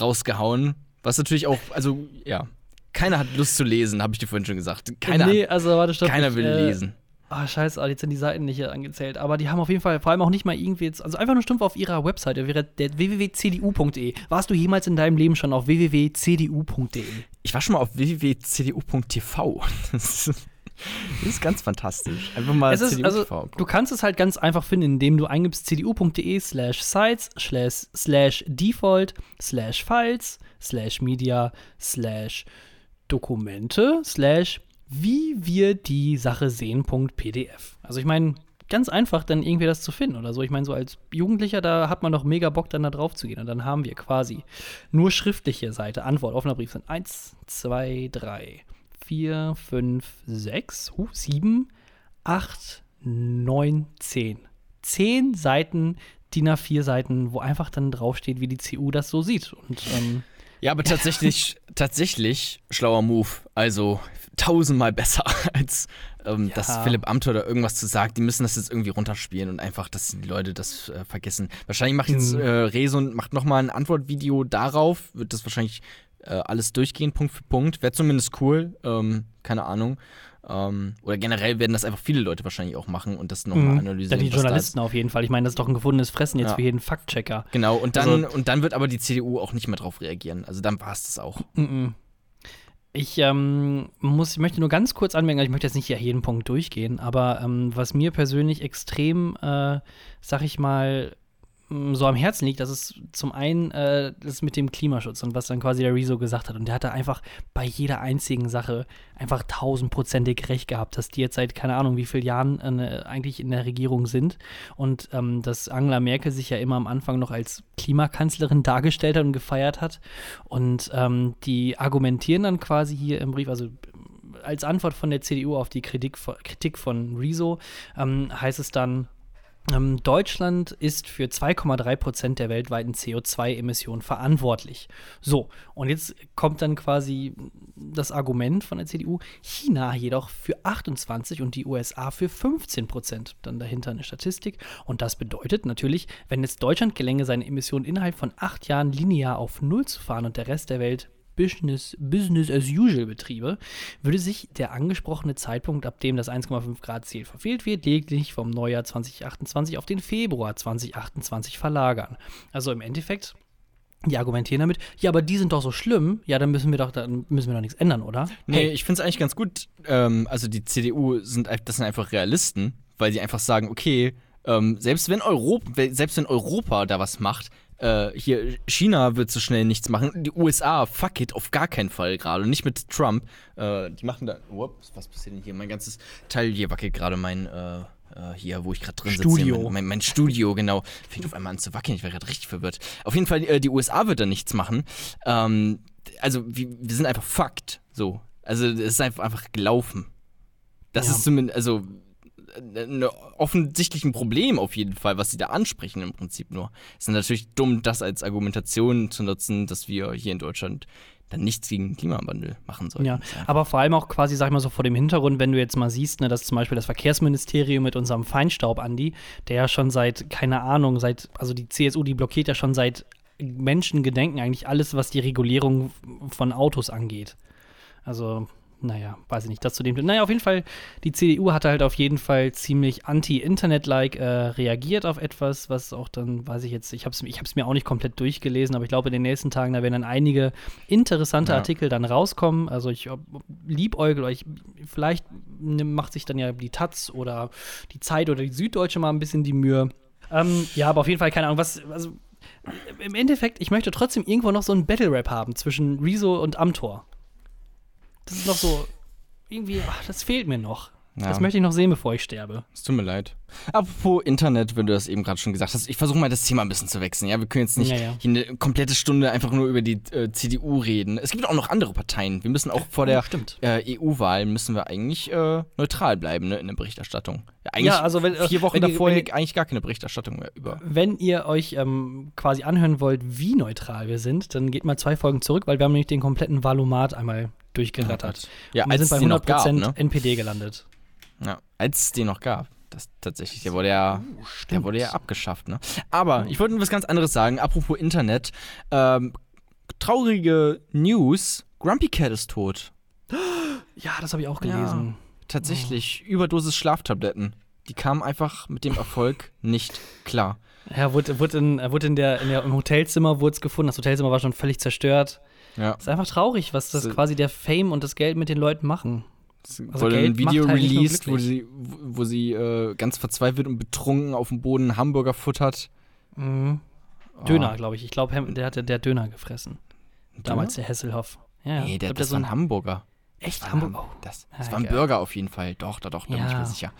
rausgehauen. Was natürlich auch, also ja, keiner hat Lust zu lesen, habe ich dir vorhin schon gesagt. Keiner, nee, also warte, stopp. keiner ich, will äh, lesen. Ah, scheiße, jetzt sind die Seiten nicht hier angezählt. Aber die haben auf jeden Fall, vor allem auch nicht mal irgendwie jetzt, also einfach nur stumpf auf ihrer Webseite, wäre der www.cdu.de. Warst du jemals in deinem Leben schon auf www.cdu.de? Ich war schon mal auf www.cdu.tv. Das ist, ganz fantastisch. Einfach mal Es ist, also, du kannst es halt ganz einfach finden, indem du eingibst cdu.de slash sites slash, slash default slash files slash media slash Dokumente slash wie wir die Sache sehen.pdf. Also ich meine, ganz einfach dann irgendwie das zu finden oder so. Ich meine, so als Jugendlicher, da hat man doch mega Bock, dann da drauf zu gehen. Und dann haben wir quasi nur schriftliche Seite, Antwort, offener Brief sind 1, 2, 3, 4, 5, 6, uh, 7, 8, 9, 10. 10 Seiten, DIN A4 Seiten, wo einfach dann draufsteht, wie die CU das so sieht. Und ähm, Ja, aber tatsächlich, tatsächlich schlauer Move. Also tausendmal besser, als ähm, Ja. dass Philipp Amthor da irgendwas zu sagt. Die müssen das jetzt irgendwie runterspielen und einfach, dass die Leute das äh, vergessen. Wahrscheinlich macht jetzt Mhm. äh, Rezo und macht nochmal ein Antwortvideo darauf. Wird das wahrscheinlich äh, alles durchgehen, Punkt für Punkt. Wäre zumindest cool. Ähm, keine Ahnung. Ähm, oder generell werden das einfach viele Leute wahrscheinlich auch machen und das nochmal Mhm. analysieren. Ja, die. Journalisten auf jeden Fall. Ich meine, das ist doch ein gefundenes Fressen jetzt Ja. für jeden Faktchecker. Genau, und dann, Also- und dann wird aber die CDU auch nicht mehr drauf reagieren. Also dann war es das auch. Mhm. Ich ähm, muss, ich möchte nur ganz kurz anmerken, ich möchte jetzt nicht hier jeden Punkt durchgehen, aber ähm, was mir persönlich extrem, äh, sag ich mal, so am Herzen liegt, das ist zum einen äh, das mit dem Klimaschutz und was dann quasi der Rezo gesagt hat. Und der hatte einfach bei jeder einzigen Sache einfach tausendprozentig recht gehabt, dass die jetzt seit keine Ahnung wie vielen Jahren äh, eigentlich in der Regierung sind und ähm, dass Angela Merkel sich ja immer am Anfang noch als Klimakanzlerin dargestellt hat und gefeiert hat. Und ähm, die argumentieren dann quasi hier im Brief, also als Antwort von der CDU auf die Kritik, von- Kritik von Rezo, ähm, heißt es dann, Deutschland ist für 2,3 Prozent der weltweiten CO2-Emissionen verantwortlich. So, und jetzt kommt dann quasi das Argument von der CDU, China jedoch für 28 und die USA für 15 Prozent. Dann dahinter eine Statistik. Und das bedeutet natürlich, wenn es Deutschland gelänge, seine Emissionen innerhalb von acht Jahren linear auf Null zu fahren und der Rest der Welt Business, Business as usual Betriebe, würde sich der angesprochene Zeitpunkt, ab dem das 1,5 Grad Ziel verfehlt wird, lediglich vom Neujahr 2028 auf den Februar 2028 verlagern. Also im Endeffekt, die argumentieren damit, ja, aber die sind doch so schlimm, ja, dann müssen wir doch, dann müssen wir doch nichts ändern, oder? Nee, Hey, ich finde es eigentlich ganz gut. Ähm, also die CDU sind das sind einfach Realisten, weil die einfach sagen, okay, ähm, selbst wenn Europa, selbst wenn Europa da was macht, äh, hier China wird so schnell nichts machen. Die USA, fuck it, auf gar keinen Fall gerade. Nicht mit Trump. Äh, die machen da. Ups, was passiert denn hier? Mein ganzes Teil hier wackelt gerade mein. Äh, äh, hier, wo ich gerade drin Studio. sitze. Mein, mein, mein Studio, genau. Fängt auf einmal an zu wackeln. Ich war gerade richtig verwirrt. Auf jeden Fall, äh, die USA wird da nichts machen. Ähm, also, wir, wir sind einfach fucked. So. Also, es ist einfach, einfach gelaufen. Das Ja. ist zumindest, also, ein offensichtlich ein Problem auf jeden Fall, was sie da ansprechen im Prinzip nur. Es ist natürlich dumm, das als Argumentation zu nutzen, dass wir hier in Deutschland dann nichts gegen Klimawandel machen sollten. Ja, aber vor allem auch quasi, sag ich mal so vor dem Hintergrund, wenn du jetzt mal siehst, ne, dass zum Beispiel das Verkehrsministerium mit unserem Feinstaub, Andi, der ja schon seit, keine Ahnung, seit, also die CSU, die blockiert ja schon seit Menschengedenken eigentlich alles, was die Regulierung von Autos angeht. Also, naja, weiß ich nicht, das zu dem. Naja, auf jeden Fall, die CDU hatte halt auf jeden Fall ziemlich anti-Internet-like äh, reagiert auf etwas, was auch dann, weiß ich jetzt, ich habe es ich hab's mir auch nicht komplett durchgelesen, aber ich glaube, in den nächsten Tagen, da werden dann einige interessante Ja. Artikel dann rauskommen. Also ich liebäugel euch, vielleicht macht sich dann ja die Taz oder die Zeit oder die Süddeutsche mal ein bisschen die Mühe. Ähm, ja, aber auf jeden Fall, keine Ahnung, was, also im Endeffekt, ich möchte trotzdem irgendwo noch so einen Battle-Rap haben zwischen Rezo und Amtor. Das ist noch so, irgendwie, ach, das fehlt mir noch. Ja. Das möchte ich noch sehen, bevor ich sterbe. Es tut mir leid. Apropos Internet, wenn du das eben gerade schon gesagt hast, ich versuche mal das Thema ein bisschen zu wechseln. Ja, wir können jetzt nicht Ja, ja. hier eine komplette Stunde einfach nur über die äh, CDU reden. Es gibt auch noch andere Parteien. Wir müssen auch vor der Oh, äh, EU-Wahl müssen wir eigentlich äh, neutral bleiben ne, in der Berichterstattung. Ja, also wenn- vier Wochen wenn ihr- davor wenn ihr- eigentlich gar keine Berichterstattung mehr über. Wenn ihr euch ähm, quasi anhören wollt, wie neutral wir sind, dann geht mal zwei Folgen zurück, weil wir haben nämlich den kompletten Valomat einmal durchgerattert. Ja, Und wir als sind bei es den noch 100% gab, ne? NPD gelandet. Ja, als es den noch gab. Das tatsächlich, der wurde ja, der Oh, stimmt. wurde ja abgeschafft, ne? Aber ich wollte was ganz anderes sagen, apropos Internet. Ähm, traurige News, Grumpy Cat ist tot. Ja, das habe ich auch Ja. gelesen. Tatsächlich, Überdosis Schlaftabletten. Die kamen einfach mit dem Erfolg nicht klar. Ja, wurde, wurde, in, er wurde in der, in der, im Hotelzimmer wurde es gefunden. Das Hotelzimmer war schon völlig zerstört. Ja. Ist einfach traurig, was das So- quasi der Fame und das Geld mit den Leuten machen. Also wurde ein Video halt released, wo sie, wo sie äh, ganz verzweifelt und betrunken auf dem Boden einen Hamburger futtert. Mhm. Oh. Döner, glaube ich. Ich glaube, der hatte der Döner gefressen. Döner? Damals der Hesselhoff. Ja, ja. Nee, der, glaub, das so war ein Hamburger. Echt Das war Hamburg. ein- Oh. Das, Ja, das war ein geil. Burger auf jeden Fall. Doch, doch, doch, da bin ich Ja. mir sicher.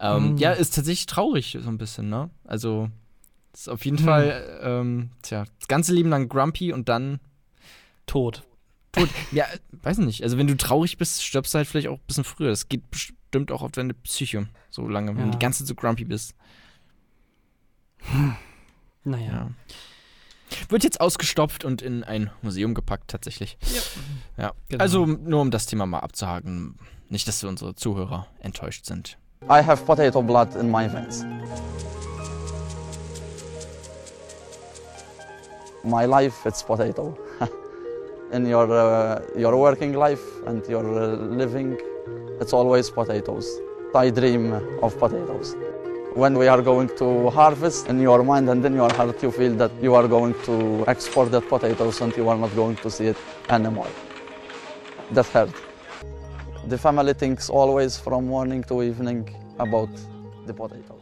Ähm, Mm. Ja, ist tatsächlich traurig, so ein bisschen, ne? Also, ist auf jeden Hm. Fall, ähm, tja, das ganze Leben lang grumpy und dann Tot. tot. ja, weiß nicht. Also, wenn du traurig bist, stirbst du halt vielleicht auch ein bisschen früher. Das geht bestimmt auch auf deine Psyche, so lange, wenn Ja. du die ganze Zeit so grumpy bist. Naja. Ja. Wird jetzt ausgestopft und in ein Museum gepackt, tatsächlich. Ja. Genau. Also, nur um das Thema mal abzuhaken. Nicht, dass wir unsere Zuhörer enttäuscht sind. I have potato blood in my veins. My life, it's potato. In your, uh, your working life and your uh, living, it's always potatoes. I dream of potatoes. When we are going to harvest, in your mind and in your heart, you feel that you are going to export that potatoes and you are not going to see it anymore. That hurt. The family thinks always from morning to evening about the potatoes.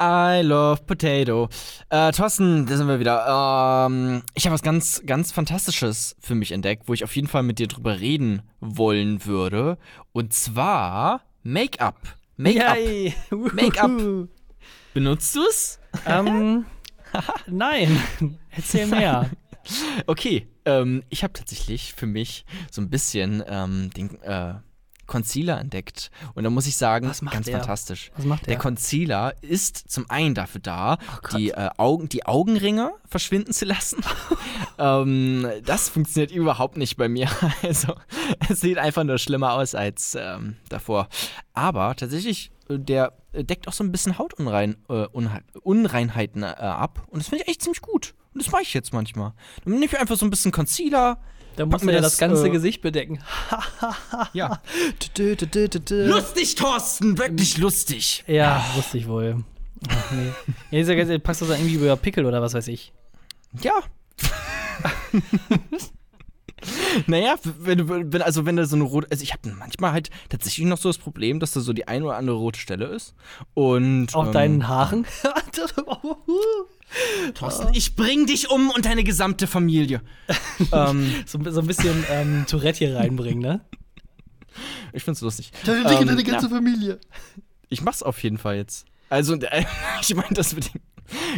I love potato. Äh, Thorsten, da sind wir wieder. Ähm, ich habe was ganz, ganz Fantastisches für mich entdeckt, wo ich auf jeden Fall mit dir drüber reden wollen würde. Und zwar Make-up. Make-up. Make-up. Benutzt du es? ähm, nein. Erzähl mehr. Okay, ähm, ich habe tatsächlich für mich so ein bisschen ähm, den äh, Concealer entdeckt. Und da muss ich sagen, ganz der? fantastisch. Was macht Der der? Concealer ist zum einen dafür da, Gott. die, äh, Augen, die Augenringe verschwinden zu lassen. ähm, das funktioniert überhaupt nicht bei mir. Also, es sieht einfach nur schlimmer aus als ähm, davor. Aber tatsächlich, äh, der deckt auch so ein bisschen Hautunrein, äh, Unreinheiten äh, ab. Und das finde ich echt ziemlich gut. Und das mache ich jetzt manchmal. Dann nehme ich einfach so ein bisschen Concealer. Da muss mir man ja das, das ganze äh, Gesicht bedecken. Ja. Lustig, Thorsten, wirklich lustig. Ja, wusste ich wohl. Ach, nee. Ja, ist ja packst du das dann irgendwie über Pickel oder was weiß ich. Ja. Naja, wenn du, wenn, also wenn da so eine rote, also ich habe manchmal halt tatsächlich noch so das Problem, dass da so die eine oder andere rote Stelle ist. Und Auf ähm, deinen Haaren. Thorsten, ich bring dich um und deine gesamte Familie. ähm, so, so ein bisschen ähm, Tourette hier reinbringen, ne? ich find's lustig. Deine, Ähm, deine ganze Familie. Ich mach's auf jeden Fall jetzt. Also, äh, ich meine das mit dem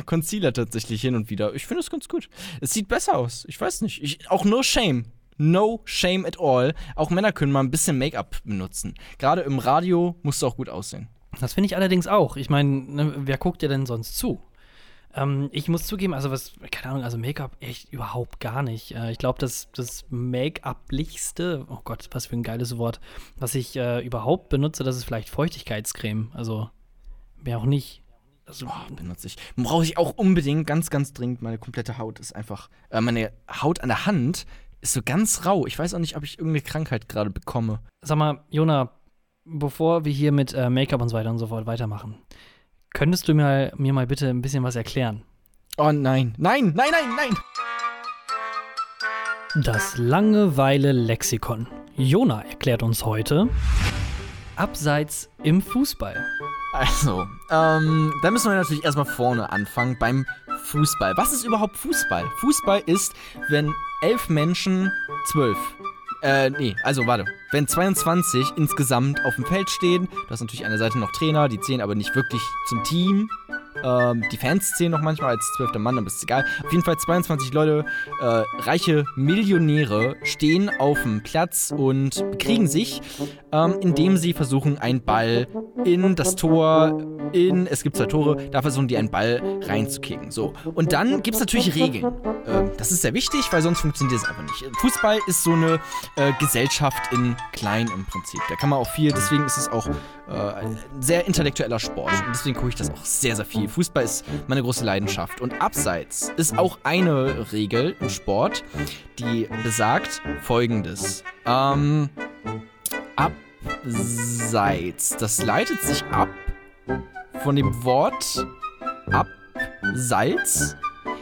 Concealer tatsächlich hin und wieder. Ich finde es ganz gut. Es sieht besser aus. Ich weiß nicht. Ich, auch no shame. No shame at all. Auch Männer können mal ein bisschen Make-up benutzen. Gerade im Radio musst du auch gut aussehen. Das finde ich allerdings auch. Ich meine, ne, wer guckt dir denn sonst zu? Ähm, ich muss zugeben, also was, keine Ahnung, also Make-up echt überhaupt gar nicht. Äh, ich glaube, das, das Make-up-lichste, oh Gott, was für ein geiles Wort, was ich äh, überhaupt benutze, das ist vielleicht Feuchtigkeitscreme. Also, mehr auch nicht. Also, Oh, benutze ich. Brauche ich auch unbedingt, ganz, ganz dringend. Meine komplette Haut ist einfach. Äh, meine Haut an der Hand ist so ganz rau. Ich weiß auch nicht, ob ich irgendeine Krankheit gerade bekomme. sag mal, Jona, bevor wir hier mit äh, Make-up und so weiter und so fort weitermachen, könntest du mir, mir mal bitte ein bisschen was erklären? Oh nein. Nein, nein, nein, nein. Das Langeweile-Lexikon. Jona erklärt uns heute Abseits im Fußball. Also, ähm, da müssen wir natürlich erstmal vorne anfangen beim Fußball. Was ist überhaupt Fußball? Fußball ist, wenn elf Menschen, zwölf, Äh, nee, also warte. Wenn 22 insgesamt auf dem Feld stehen, du hast natürlich der Seite noch Trainer, die zählen aber nicht wirklich zum Team. Ähm, die Fans zählen noch manchmal als zwölfter Mann, aber ist egal. Auf jeden Fall 22 Leute, äh, reiche Millionäre, stehen auf dem Platz und bekriegen sich, ähm, indem sie versuchen, einen Ball in das Tor, in, es gibt zwei Tore, da versuchen die einen Ball reinzukicken. So. Und dann gibt es natürlich Regeln. Ähm, das ist sehr wichtig, weil sonst funktioniert es einfach nicht. Fußball ist so eine äh, Gesellschaft in klein im Prinzip. Da kann man auch viel, deswegen ist es auch äh, ein sehr intellektueller Sport. Und deswegen gucke ich das auch sehr, sehr viel. Fußball ist meine große Leidenschaft. Und abseits ist auch eine Regel im Sport, die besagt folgendes. Ähm, abseits. Das leitet sich ab von dem Wort abseits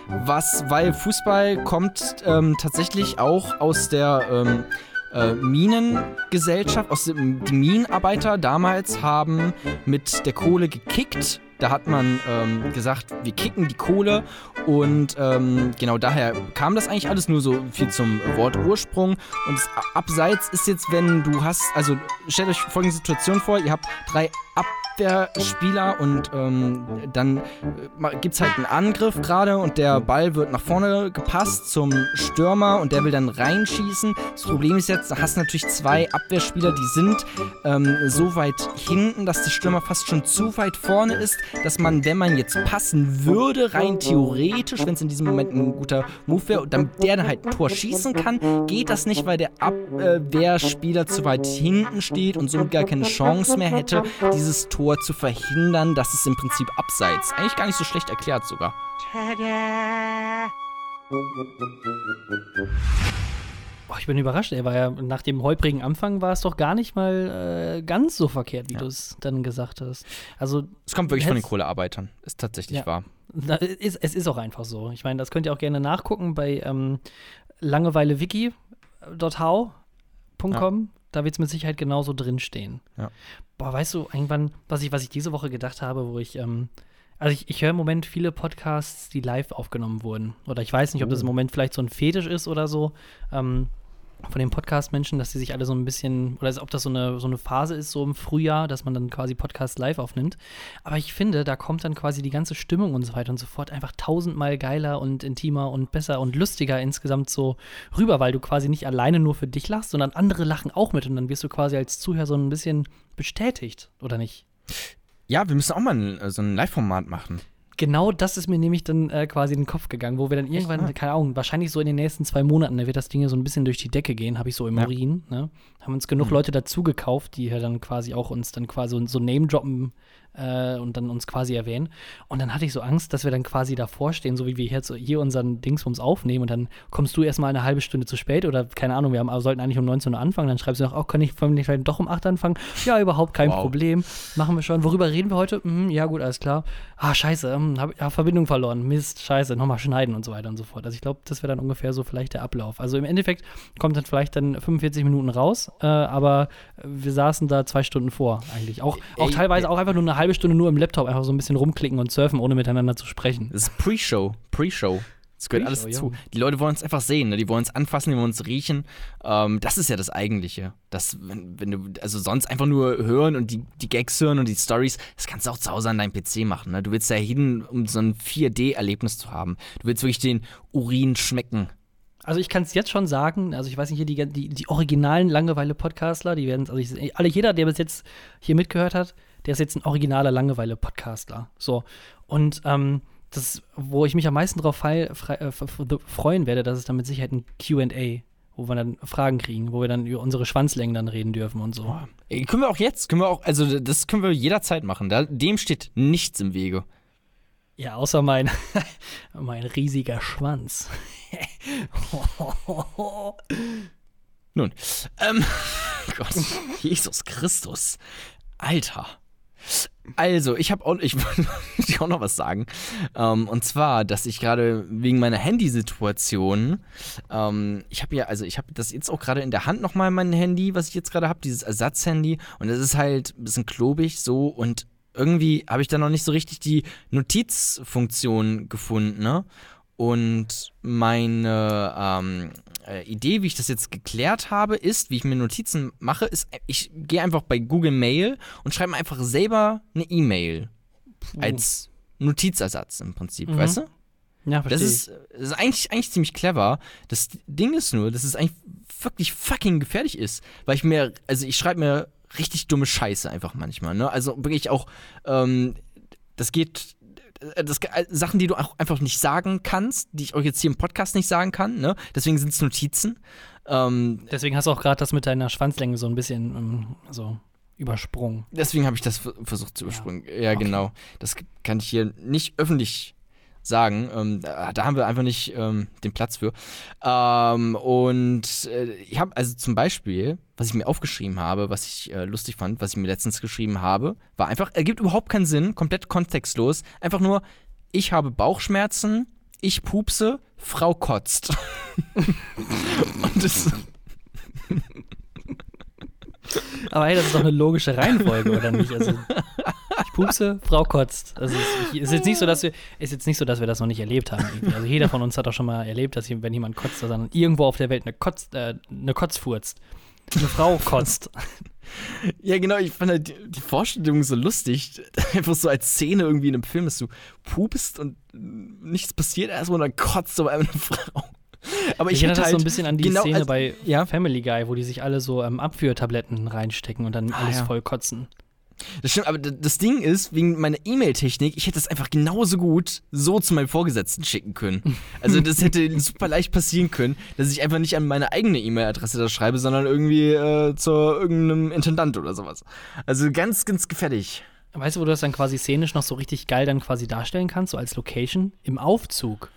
was, weil Fußball kommt ähm, tatsächlich auch aus der ähm, äh, Minengesellschaft, aus dem, die Minenarbeiter damals haben mit der Kohle gekickt. Da hat man ähm, gesagt, wir kicken die Kohle und ähm, genau daher kam das eigentlich alles nur so viel zum Wort Ursprung. Und das Abseits ist jetzt, wenn du hast, also stellt euch folgende Situation vor, ihr habt drei Ab Abwehrspieler und ähm, dann äh, gibt es halt einen Angriff gerade und der Ball wird nach vorne gepasst zum Stürmer und der will dann reinschießen. Das Problem ist jetzt, da hast du natürlich zwei Abwehrspieler, die sind ähm, so weit hinten, dass der Stürmer fast schon zu weit vorne ist, dass man, wenn man jetzt passen würde, rein theoretisch, wenn es in diesem Moment ein guter Move wäre, damit der dann halt ein Tor schießen kann, geht das nicht, weil der Abwehrspieler zu weit hinten steht und somit gar keine Chance mehr hätte, dieses Tor zu verhindern, dass es im Prinzip abseits. Eigentlich gar nicht so schlecht erklärt sogar. Boah, ich bin überrascht. Er war ja nach dem holprigen Anfang war es doch gar nicht mal äh, ganz so verkehrt, wie ja. du es dann gesagt hast. Also es kommt wirklich von den Kohlearbeitern. Ist tatsächlich ja. wahr. Na, ist, es ist auch einfach so. Ich meine, das könnt ihr auch gerne nachgucken bei ähm, langeweilewiki.how.com. Ja. Da wird es mit Sicherheit genauso drinstehen. Ja. Boah, weißt du, irgendwann, was ich, was ich diese Woche gedacht habe, wo ich, ähm, also ich, ich höre im Moment viele Podcasts, die live aufgenommen wurden. Oder ich weiß nicht, ob das im oh. Moment vielleicht so ein Fetisch ist oder so. Ähm, von den Podcast-Menschen, dass die sich alle so ein bisschen, oder ob das so eine, so eine Phase ist, so im Frühjahr, dass man dann quasi Podcasts live aufnimmt. Aber ich finde, da kommt dann quasi die ganze Stimmung und so weiter und so fort einfach tausendmal geiler und intimer und besser und lustiger insgesamt so rüber, weil du quasi nicht alleine nur für dich lachst, sondern andere lachen auch mit und dann wirst du quasi als Zuhörer so ein bisschen bestätigt, oder nicht? Ja, wir müssen auch mal ein, so ein Live-Format machen genau das ist mir nämlich dann äh, quasi in den Kopf gegangen, wo wir dann irgendwann, Echt? keine Ahnung, wahrscheinlich so in den nächsten zwei Monaten, da wird das Ding so ein bisschen durch die Decke gehen, habe ich so im ja. Urin. Ne? Haben uns genug mhm. Leute dazu gekauft, die ja dann quasi auch uns dann quasi so Name-Droppen äh, und dann uns quasi erwähnen. Und dann hatte ich so Angst, dass wir dann quasi davor stehen, so wie wir jetzt hier unseren Dingsbums aufnehmen und dann kommst du erstmal eine halbe Stunde zu spät oder keine Ahnung, wir haben, sollten eigentlich um 19 Uhr anfangen, dann schreibst du noch, auch oh, kann ich vielleicht doch um 8 anfangen? Ja, überhaupt kein wow. Problem. Machen wir schon. Worüber reden wir heute? Hm, ja, gut, alles klar. Ah, scheiße, hm, hab ja, Verbindung verloren. Mist, scheiße, nochmal schneiden und so weiter und so fort. Also ich glaube, das wäre dann ungefähr so vielleicht der Ablauf. Also im Endeffekt kommt dann vielleicht dann 45 Minuten raus, äh, aber wir saßen da zwei Stunden vor eigentlich. Auch, auch teilweise auch einfach nur eine halbe Stunde nur im Laptop einfach so ein bisschen rumklicken und surfen, ohne miteinander zu sprechen. Das ist Pre-Show. Pre-Show. Das gehört alles dazu. Die Leute wollen uns einfach sehen, ne? die wollen uns anfassen, die wollen uns riechen. Ähm, das ist ja das Eigentliche. Das, wenn, wenn, du, also sonst einfach nur hören und die, die Gags hören und die Stories, das kannst du auch zu Hause an deinem PC machen. Ne? Du willst da hin, um so ein 4D-Erlebnis zu haben. Du willst wirklich den Urin schmecken. Also ich kann es jetzt schon sagen, also ich weiß nicht, hier die, die, die originalen Langeweile-Podcastler, die werden, also ich, alle, jeder, der bis jetzt hier mitgehört hat, der ist jetzt ein originaler Langeweile-Podcastler. So. Und ähm, das, wo ich mich am meisten darauf äh, freuen werde, das ist dann mit Sicherheit ein QA, wo wir dann Fragen kriegen, wo wir dann über unsere Schwanzlängen dann reden dürfen und so. Ey, können wir auch jetzt, können wir auch, also das können wir jederzeit machen. Da, dem steht nichts im Wege. Ja, außer mein, mein riesiger Schwanz. Nun, ähm, Gott, Jesus Christus. Alter. Also, ich habe auch, ich wollte auch noch was sagen. Ähm, und zwar, dass ich gerade wegen meiner Handysituation, ähm, ich habe ja, also ich habe das jetzt auch gerade in der Hand nochmal mein Handy, was ich jetzt gerade habe, dieses Ersatzhandy. Und es ist halt ein bisschen klobig so und irgendwie habe ich da noch nicht so richtig die Notizfunktion gefunden, ne? Und meine ähm, äh, Idee, wie ich das jetzt geklärt habe, ist, wie ich mir Notizen mache, ist, ich gehe einfach bei Google Mail und schreibe mir einfach selber eine E-Mail als Notizersatz im Prinzip, Mhm. weißt du? Ja, Das verstehe. ist, das ist eigentlich, eigentlich ziemlich clever. Das Ding ist nur, dass es eigentlich wirklich fucking gefährlich ist. Weil ich mir, also ich schreibe mir richtig dumme Scheiße einfach manchmal. Ne? Also wirklich auch, ähm, das geht, das, äh, Sachen, die du auch einfach nicht sagen kannst, die ich euch jetzt hier im Podcast nicht sagen kann. Ne? Deswegen sind es Notizen. Ähm, Deswegen hast du auch gerade das mit deiner Schwanzlänge so ein bisschen ähm, so übersprungen. deswegen habe ich das ver- versucht zu überspringen. Ja, Okay. genau. Das kann ich hier nicht öffentlich sagen. Ähm, da, da haben wir einfach nicht ähm, den Platz für. Ähm, und äh, ich habe also zum Beispiel, was ich mir aufgeschrieben habe, was ich äh, lustig fand, was ich mir letztens geschrieben habe, war einfach, ergibt überhaupt keinen Sinn, komplett kontextlos. Einfach nur, ich habe Bauchschmerzen, ich pupse, Frau kotzt. und das, Aber hey, das ist doch eine logische Reihenfolge, oder nicht? Also, pupse, Frau kotzt. Also, es ist jetzt nicht so, dass wir, ist jetzt nicht so, dass wir das noch nicht erlebt haben. Irgendwie. Also, jeder von uns hat doch schon mal erlebt, dass wenn jemand kotzt, dass dann irgendwo auf der Welt eine Kotz, äh, eine Kotz furzt. Eine Frau kotzt. Ja, genau, ich fand halt die, die Vorstellung so lustig. Einfach so als Szene irgendwie in einem Film, dass du pupst und nichts passiert erstmal und dann kotzt so einmal eine Frau. Aber ich Ich erinnere halt so ein bisschen an die genau, Szene also- bei ja. Family Guy, wo die sich alle so ähm, Abführtabletten reinstecken und dann Ah, alles ja. voll kotzen. Das stimmt, aber das Ding ist, wegen meiner E-Mail-Technik, ich hätte das einfach genauso gut so zu meinem Vorgesetzten schicken können. Also das hätte super leicht passieren können, dass ich einfach nicht an meine eigene E-Mail-Adresse das schreibe, sondern irgendwie äh, zu irgendeinem Intendant oder sowas. Also ganz, ganz gefährlich. Weißt du, wo du das dann quasi szenisch noch so richtig geil dann quasi darstellen kannst, so als Location? Im Aufzug.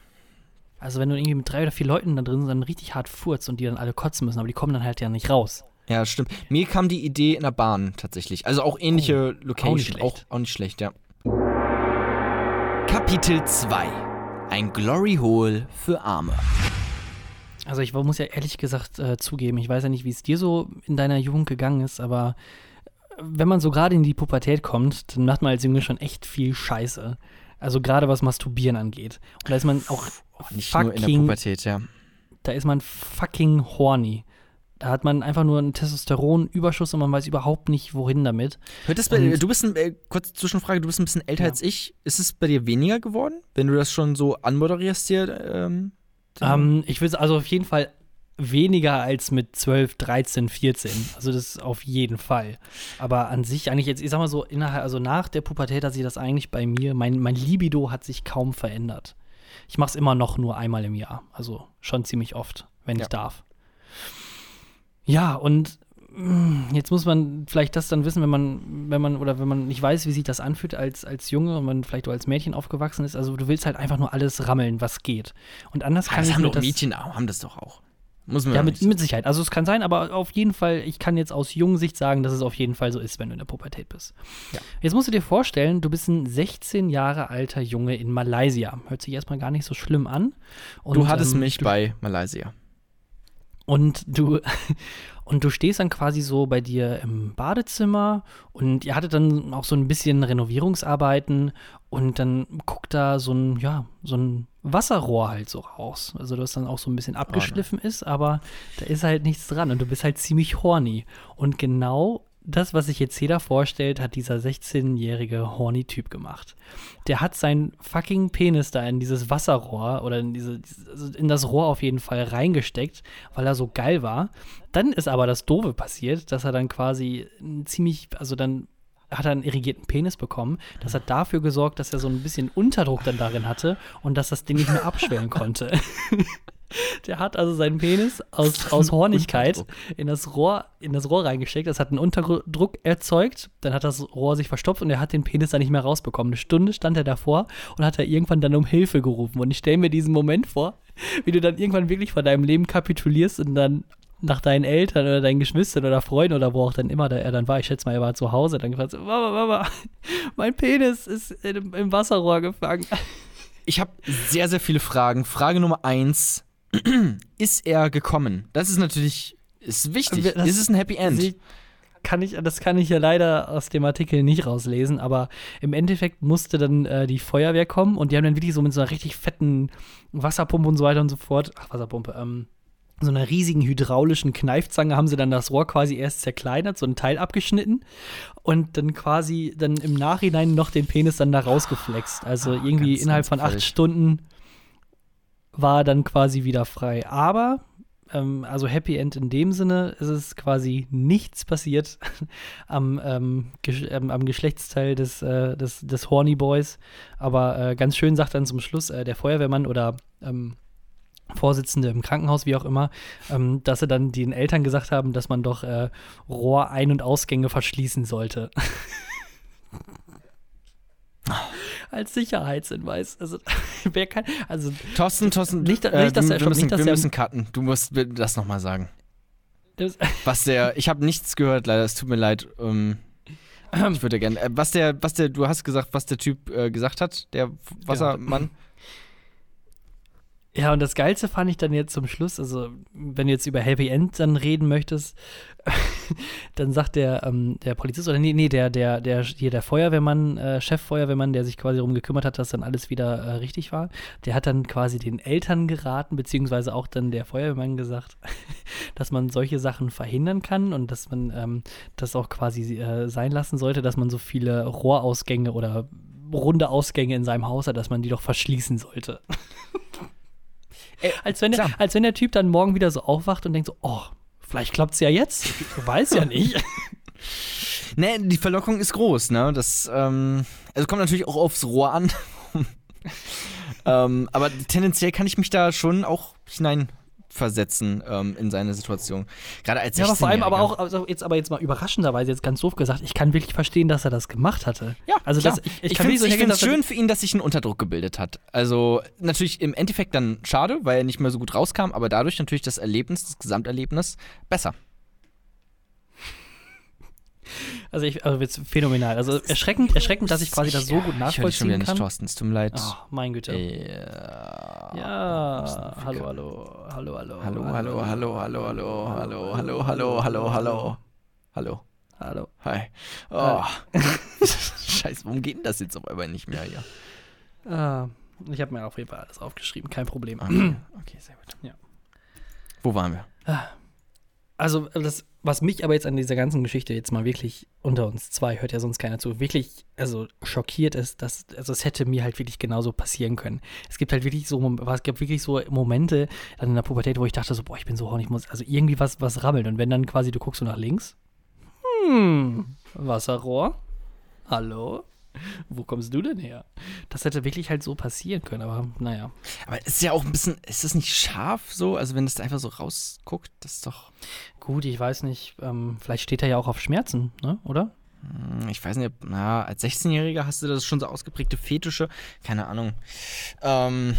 Also wenn du irgendwie mit drei oder vier Leuten da drin sind, dann richtig hart furzt und die dann alle kotzen müssen, aber die kommen dann halt ja nicht raus. Ja, stimmt. Mir kam die Idee in der Bahn tatsächlich. Also auch ähnliche Location. schlecht. Auch, auch nicht schlecht, ja. Kapitel 2. Ein Glory Hole für Arme. Also ich muss ja ehrlich gesagt äh, zugeben, ich weiß ja nicht, wie es dir so in deiner Jugend gegangen ist, aber äh, wenn man so gerade in die Pubertät kommt, dann macht man als Junge schon echt viel Scheiße. Also gerade was Masturbieren angeht. Und da ist man auch Nicht nur in der fucking Pubertät, ja. da ist man fucking horny. Da hat man einfach nur einen Testosteronüberschuss und man weiß überhaupt nicht, wohin damit. Hört das bei Und- du bist ein, äh, kurz Zwischenfrage, du bist ein bisschen älter Ja. als ich. Ist es bei dir weniger geworden, wenn du das schon so anmoderierst hier? Ähm, Ähm, ich würde also auf jeden Fall weniger als mit 12, 13, 14. Also das ist auf jeden Fall. Aber an sich eigentlich jetzt, ich sag mal so, innerhalb, also nach der Pubertät hat sich das eigentlich bei mir, mein, mein Libido hat sich kaum verändert. Ich mache es immer noch nur einmal im Jahr. Also schon ziemlich oft, wenn Ja. ich darf. Ja, und mm, jetzt muss man vielleicht das dann wissen, wenn man, wenn man, oder wenn man nicht weiß, wie sich das anfühlt als, als Junge und man vielleicht auch als Mädchen aufgewachsen ist. Also du willst halt einfach nur alles rammeln, was geht. Und anders kann das ich haben doch das Mädchen auch, haben das doch auch. Muss man ja, mit, mit Sicherheit. Also es kann sein, aber auf jeden Fall, ich kann jetzt aus jungen Sicht sagen, dass es auf jeden Fall so ist, wenn du in der Pubertät bist. Ja. Jetzt musst du dir vorstellen, du bist ein 16 Jahre alter Junge in Malaysia. Hört sich erstmal gar nicht so schlimm an. Und, du hattest ähm, mich du, bei Malaysia. Und du, und du stehst dann quasi so bei dir im Badezimmer und ihr hattet dann auch so ein bisschen Renovierungsarbeiten und dann guckt da so ein, ja, so ein Wasserrohr halt so raus. Also das dann auch so ein bisschen abgeschliffen ist, aber da ist halt nichts dran und du bist halt ziemlich horny. Und genau das, was sich jetzt jeder vorstellt, hat dieser 16-jährige Horny-Typ gemacht. Der hat seinen fucking Penis da in dieses Wasserrohr oder in, diese, also in das Rohr auf jeden Fall reingesteckt, weil er so geil war. Dann ist aber das Doofe passiert, dass er dann quasi ziemlich, also dann hat er einen irrigierten Penis bekommen. Das hat dafür gesorgt, dass er so ein bisschen Unterdruck dann darin hatte und dass das Ding nicht mehr abschwellen konnte. Der hat also seinen Penis aus, aus Hornigkeit in das, Rohr, in das Rohr reingesteckt. Das hat einen Unterdruck erzeugt. Dann hat das Rohr sich verstopft und er hat den Penis dann nicht mehr rausbekommen. Eine Stunde stand er davor und hat er irgendwann dann um Hilfe gerufen. Und ich stelle mir diesen Moment vor, wie du dann irgendwann wirklich vor deinem Leben kapitulierst und dann nach deinen Eltern oder deinen Geschwistern oder Freunden oder wo auch dann immer da er dann war, ich schätze mal, er war zu Hause, dann gefragt, so, Mama, Mama, mein Penis ist im Wasserrohr gefangen. Ich habe sehr, sehr viele Fragen. Frage Nummer eins. ist er gekommen? Das ist natürlich ist wichtig. Das- ist es ein Happy End? Sie- kann ich, das kann ich ja leider aus dem Artikel nicht rauslesen, aber im Endeffekt musste dann äh, die Feuerwehr kommen und die haben dann wirklich so mit so einer richtig fetten Wasserpumpe und so weiter und so fort, ach, Wasserpumpe, ähm, so einer riesigen hydraulischen Kneifzange haben sie dann das Rohr quasi erst zerkleinert, so ein Teil abgeschnitten und dann quasi dann im Nachhinein noch den Penis dann da rausgeflext. Also Ah, irgendwie innerhalb von acht. Stunden war dann quasi wieder frei. Aber, ähm, also Happy End in dem Sinne, ist es quasi nichts passiert am, ähm, Gesch ähm, am Geschlechtsteil des, äh, des, des Horny Boys. Aber äh, ganz schön sagt dann zum Schluss äh, der Feuerwehrmann oder ähm, Vorsitzende im Krankenhaus, wie auch immer, ähm, dass sie dann den Eltern gesagt haben, dass man doch äh, Rohrein- und Ausgänge verschließen sollte. Als Sicherheitshinweis. Also, wer kann, also Thorsten, Thorsten, Nicht, äh, nicht, dass wir, er wir schon, müssen, nicht, dass wir er, müssen cutten. Du musst das nochmal sagen. das, Was der, ich habe nichts gehört, leider, es tut mir leid. Ähm, ich würde gerne, äh, was der, was der, du hast gesagt, was der Typ äh, gesagt hat, der Wassermann. Ja, und das Geilste fand ich dann jetzt zum Schluss, also wenn du jetzt über Happy End dann reden möchtest, dann sagt der, ähm, der Polizist, oder nee, nee, der, der, der, hier der Feuerwehrmann, äh, Cheffeuerwehrmann, der sich quasi darum gekümmert hat, dass dann alles wieder äh, richtig war, der hat dann quasi den Eltern geraten, beziehungsweise auch dann der Feuerwehrmann gesagt, dass man solche Sachen verhindern kann und dass man ähm, das auch quasi äh, sein lassen sollte, dass man so viele Rohrausgänge oder runde Ausgänge in seinem Haus hat, dass man die doch verschließen sollte. als, wenn der, als wenn der Typ dann morgen wieder so aufwacht und denkt so, oh, vielleicht klappt's ja jetzt. Ich weiß ja nicht. Ne, die Verlockung ist groß, ne? Das, ähm, also kommt natürlich auch aufs Rohr an. ähm, aber tendenziell kann ich mich da schon auch hineinversetzen ähm, in seine Situation. Gerade als ja, aber vor allem aber 16-Jähriger. auch, also jetzt aber jetzt mal überraschenderweise, jetzt ganz doof gesagt, ich kann wirklich verstehen, dass er das gemacht hatte. Ja, also klar. das, ich, ich, kann finde es so er- schön für ihn, dass sich ein Unterdruck gebildet hat. Also natürlich im Endeffekt dann schade, weil er nicht mehr so gut rauskam, aber dadurch natürlich das Erlebnis, das Gesamterlebnis besser. Also ich, also jetzt phänomenal. Also erschreckend, erschreckend, dass ich quasi das so gut Ich höre dich schon wieder nachvollziehen nicht. Thorsten. Es tut mir leid. Oh, mein Güte. Ja. Ja, hallo, hallo, hallo, hallo. Hallo, hallo, hallo, hallo, hallo, hallo, hallo, hallo, hallo, hallo. Hallo. Hallo. Hi. Oh. Scheiße, warum geht denn das jetzt auf einmal nicht mehr hier? Ah, ich habe mir auf jeden Fall alles aufgeschrieben, kein Problem. Okay, okay sehr gut. Ja. Wo waren wir? Also, das, was mich aber jetzt an dieser ganzen Geschichte jetzt mal wirklich unter uns zwei, hört ja sonst keiner zu, wirklich, also schockiert ist, dass, also es hätte mir halt wirklich genauso passieren können. Es gibt halt wirklich so, es gibt wirklich so Momente dann in der Pubertät, wo ich dachte so, boah, ich bin so horny, ich muss, also irgendwie was, was rabbeln. Und wenn dann quasi, du guckst so nach links, hm, Wasserrohr, hallo, wo kommst du denn her? Das hätte wirklich halt so passieren können, aber naja. Aber es ist ja auch ein bisschen, ist das nicht scharf so? Also wenn das da einfach so rausguckt, das ist doch, Gut, ich weiß nicht, ähm, vielleicht steht er ja auch auf Schmerzen, ne, oder? hm, ich weiß nicht, na, als 16-Jähriger hast du das schon so ausgeprägte Fetische, keine Ahnung. Ähm,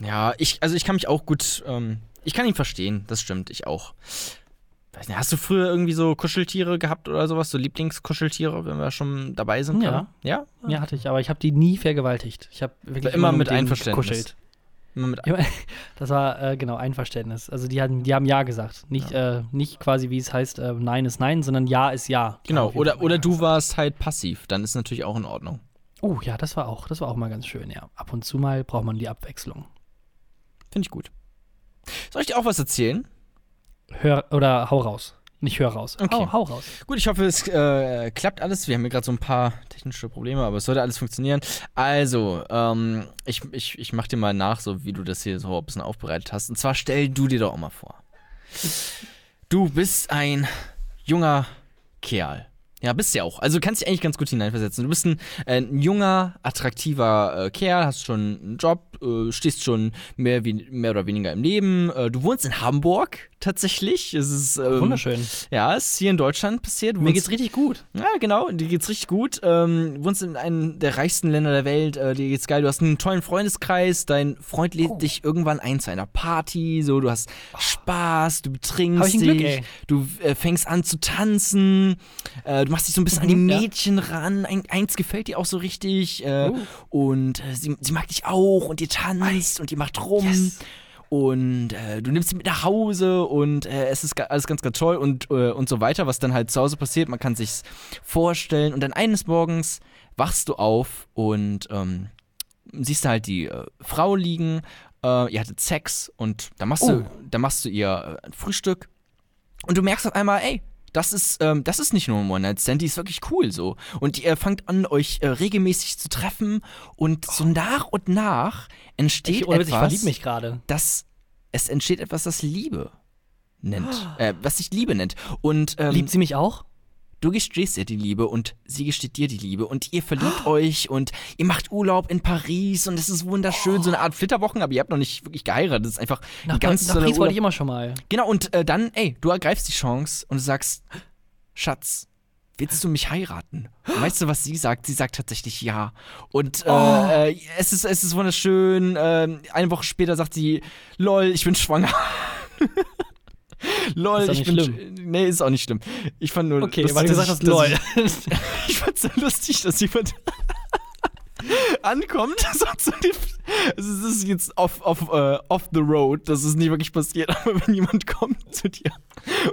ja, ich, also ich kann mich auch gut, ähm, ich kann ihn verstehen, das stimmt, ich auch. Weiß nicht, hast du früher irgendwie so Kuscheltiere gehabt oder sowas, so Lieblingskuscheltiere, wenn wir schon dabei sind? Ja. gerade? Ja? Ja, hatte ich, aber ich habe die nie vergewaltigt. Ich habe wirklich Immer nur mit Einverständnis. gekuschelt. Immer mit Immer- Das war äh, genau Einverständnis. Also die haben, die haben Ja gesagt. Nicht, äh, nicht quasi, wie es heißt, äh, Nein ist Nein, sondern Ja ist Ja. Genau, oder, oder Ja du warst halt passiv, dann ist natürlich auch in Ordnung. Oh ja, das war auch, das war auch mal ganz schön, ja. Ab und zu mal braucht man die Abwechslung. Finde ich gut. Soll ich dir auch was erzählen? Hör oder hau raus. Nicht hör raus. Okay. Hau, hau raus. Gut, ich hoffe, es äh, klappt alles. Wir haben hier gerade so ein paar technische Probleme, aber es sollte alles funktionieren. Also, ähm, ich, ich, ich mach dir mal nach, so wie du das hier so ein bisschen aufbereitet hast. Und zwar stell du dir doch auch mal vor. Du bist ein junger Kerl. Ja, bist ja auch. Also du kannst dich eigentlich ganz gut hineinversetzen. Du bist ein, äh, ein junger, attraktiver äh, Kerl, hast schon einen Job, äh, stehst schon mehr, wie, mehr oder weniger im Leben. Äh, du wohnst in Hamburg tatsächlich. Es ist ähm, Wunderschön. ja, ist hier in Deutschland passiert. Mir geht's richtig gut. Ja, genau, dir geht's richtig gut. Ähm, wohnst in einem der reichsten Länder der Welt, äh, dir geht's geil. Du hast einen tollen Freundeskreis, dein Freund lädt Oh. dich irgendwann ein zu einer Party, so, du hast Spaß, du ein dich, Glück, du äh, fängst an zu tanzen, äh, du machst dich so ein bisschen an die Mhm, ja. Mädchen ran. Ein, eins gefällt dir auch so richtig äh, Oh. und äh, sie, sie mag dich auch und ihr tanzt und ihr macht rum. Yes. Und äh, du nimmst sie mit nach Hause und äh, es ist alles ganz, ganz toll und, äh, und so weiter, was dann halt zu Hause passiert. Man kann sich's vorstellen und dann eines Morgens wachst du auf und ähm, siehst da halt die äh, Frau liegen, äh, ihr hattet Sex und dann machst Oh. du, dann machst du ihr äh, ein Frühstück und du merkst auf einmal, ey, das ist, ähm, das ist nicht nur ein One-Night-Stand, die ist wirklich cool so. Und ihr fangt an, euch äh, regelmäßig zu treffen und so nach und nach entsteht Ich, Witz, ich etwas, verlieb mich gerade. das, es entsteht etwas, das Liebe nennt, äh, was sich Liebe nennt. Und ähm, Liebt sie mich auch? Du gestehst ihr die Liebe und sie gesteht dir die Liebe und ihr verliebt euch und ihr macht Urlaub in Paris und es ist wunderschön, so eine Art Flitterwochen, aber ihr habt noch nicht wirklich geheiratet. Das ist einfach Nach, ein ganz nach toller Paris wollte ich immer schon mal. Genau, und äh, dann, ey, du ergreifst die Chance und sagst, Schatz, willst du mich heiraten? Und weißt du, was sie sagt? Sie sagt tatsächlich ja. Und äh, Oh. äh, es, ist, es ist wunderschön. ähm, eine Woche später sagt sie, lol, ich bin schwanger. lol, ich bin. schlimm. sch- Nee, ist auch nicht schlimm. Ich fand nur. Okay, lustig, weil du gesagt hast, dass lol. Ich, ich fand's so lustig, dass jemand ankommt. Es ist jetzt off, off, äh, off the road, das ist nie wirklich passiert, aber wenn jemand kommt zu dir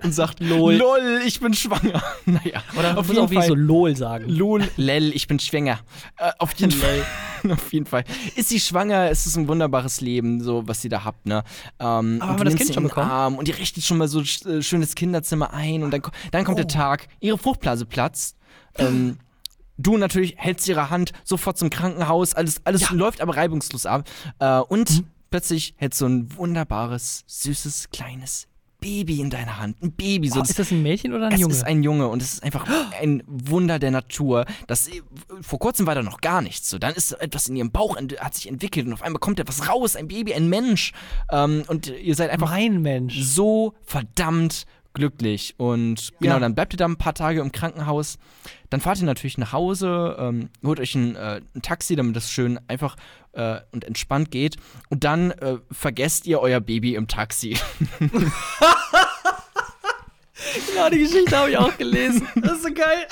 und sagt, Lol. lol, ich bin schwanger. Naja, Oder auf muss jeden auch Fall. so LOL sagen. Lol, lel, ich bin schwanger. Äh, auf jeden Fall. auf jeden Fall. Ist sie schwanger, es ist ein wunderbares Leben, so was sie da habt, ne? Ähm, Aber und haben du wir das Kind schon bekommen? Arm und ihr richtet schon mal so äh, schönes Kinderzimmer ein und dann, dann kommt der Oh. Tag, ihre Fruchtblase platzt. Ähm, Du natürlich hältst ihre Hand sofort zum Krankenhaus, alles, alles läuft aber reibungslos ab. Äh, und Mhm. plötzlich hältst du ein wunderbares, süßes, kleines Baby in deiner Hand. Ein Baby, so Oh, ist das ein Mädchen oder ein es Junge? ist ein Junge und es ist einfach ein Wunder der Natur. Das, vor kurzem war da noch gar nichts. So, dann ist etwas in ihrem Bauch hat sich entwickelt und auf einmal kommt etwas raus, ein Baby, ein Mensch. Ähm, und ihr seid einfach mein Mensch. so verdammt glücklich. Und genau, Ja. dann bleibt ihr da ein paar Tage im Krankenhaus. Dann fahrt ihr natürlich nach Hause, ähm, holt euch ein, äh, ein Taxi, damit das schön einfach äh, und entspannt geht. Und dann äh, vergesst ihr euer Baby im Taxi. Ja, die Geschichte habe ich auch gelesen. Das ist so geil.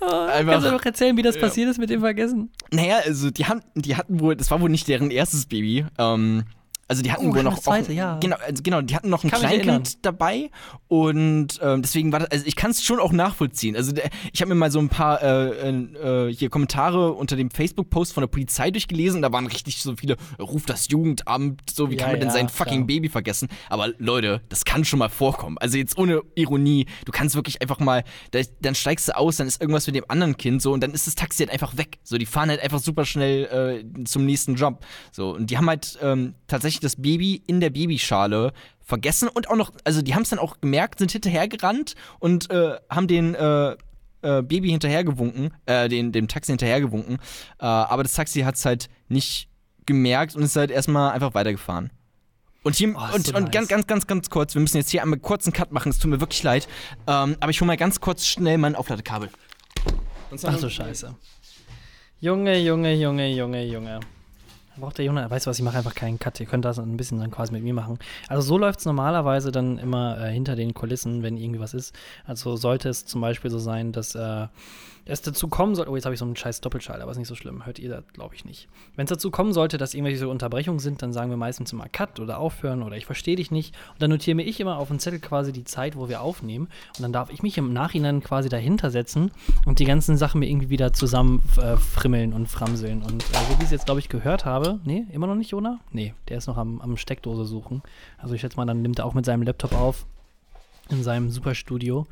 oh, Einfach- kannst du noch erzählen, wie das passiert ist mit dem Vergessen? Naja, also die, haben, die hatten wohl, das war wohl nicht deren erstes Baby. Ähm, also die hatten Oh, wohl noch zweite, auch, ja. genau, also genau, die hatten noch ein Kann. Kleinkind dabei und ähm, deswegen war das, also ich kann es schon auch nachvollziehen. Also der, ich habe mir mal so ein paar äh, äh, hier Kommentare unter dem Facebook-Post von der Polizei durchgelesen und da waren richtig so viele, ruft das Jugendamt, so wie Ja, kann man denn ja, sein fucking klar. Baby vergessen? Aber Leute, das kann schon mal vorkommen. Also jetzt ohne Ironie, du kannst wirklich einfach mal, da, dann steigst du aus, dann ist irgendwas mit dem anderen Kind so und dann ist das Taxi halt einfach weg. So, die fahren halt einfach super schnell äh, zum nächsten Job. So, und die haben halt ähm, tatsächlich das Baby in der Babyschale vergessen und auch noch, also die haben es dann auch gemerkt, sind hinterhergerannt und äh, haben den äh, äh, Baby hinterhergewunken, äh, den, dem Taxi hinterhergewunken. Äh, aber das Taxi hat es halt nicht gemerkt und ist halt erstmal einfach weitergefahren. Und, hier, Oh, und, so und nice. ganz, ganz, ganz, ganz kurz, wir müssen jetzt hier einmal kurz einen Cut machen, es tut mir wirklich leid. Ähm, aber ich hole mal ganz kurz schnell mein Aufladekabel. Ach so, scheiße. Junge, Junge, Junge, Junge, Junge. Braucht der Junge, weißt du was, ich mache einfach keinen Cut. Ihr könnt das ein bisschen dann quasi mit mir machen. Also so läuft es normalerweise dann immer äh, hinter den Kulissen, wenn irgendwie was ist. Also sollte es zum Beispiel so sein, dass äh, es dazu kommen soll, oh, jetzt habe ich so einen scheiß Doppelschalter, aber ist nicht so schlimm. Hört ihr das, glaube ich nicht. Wenn es dazu kommen sollte, dass irgendwelche so Unterbrechungen sind, dann sagen wir meistens immer Cut oder aufhören oder ich verstehe dich nicht. Und dann notiere mir ich immer auf den Zettel quasi die Zeit, wo wir aufnehmen. Und dann darf ich mich im Nachhinein quasi dahinter setzen und die ganzen Sachen mir irgendwie wieder zusammen äh, frimmeln und framseln. Und äh, so wie ich es jetzt, glaube ich, gehört habe, nee, immer noch nicht, Jona? Nee, der ist noch am, am Steckdose suchen. Also ich schätze mal, dann nimmt er auch mit seinem Laptop auf in seinem Superstudio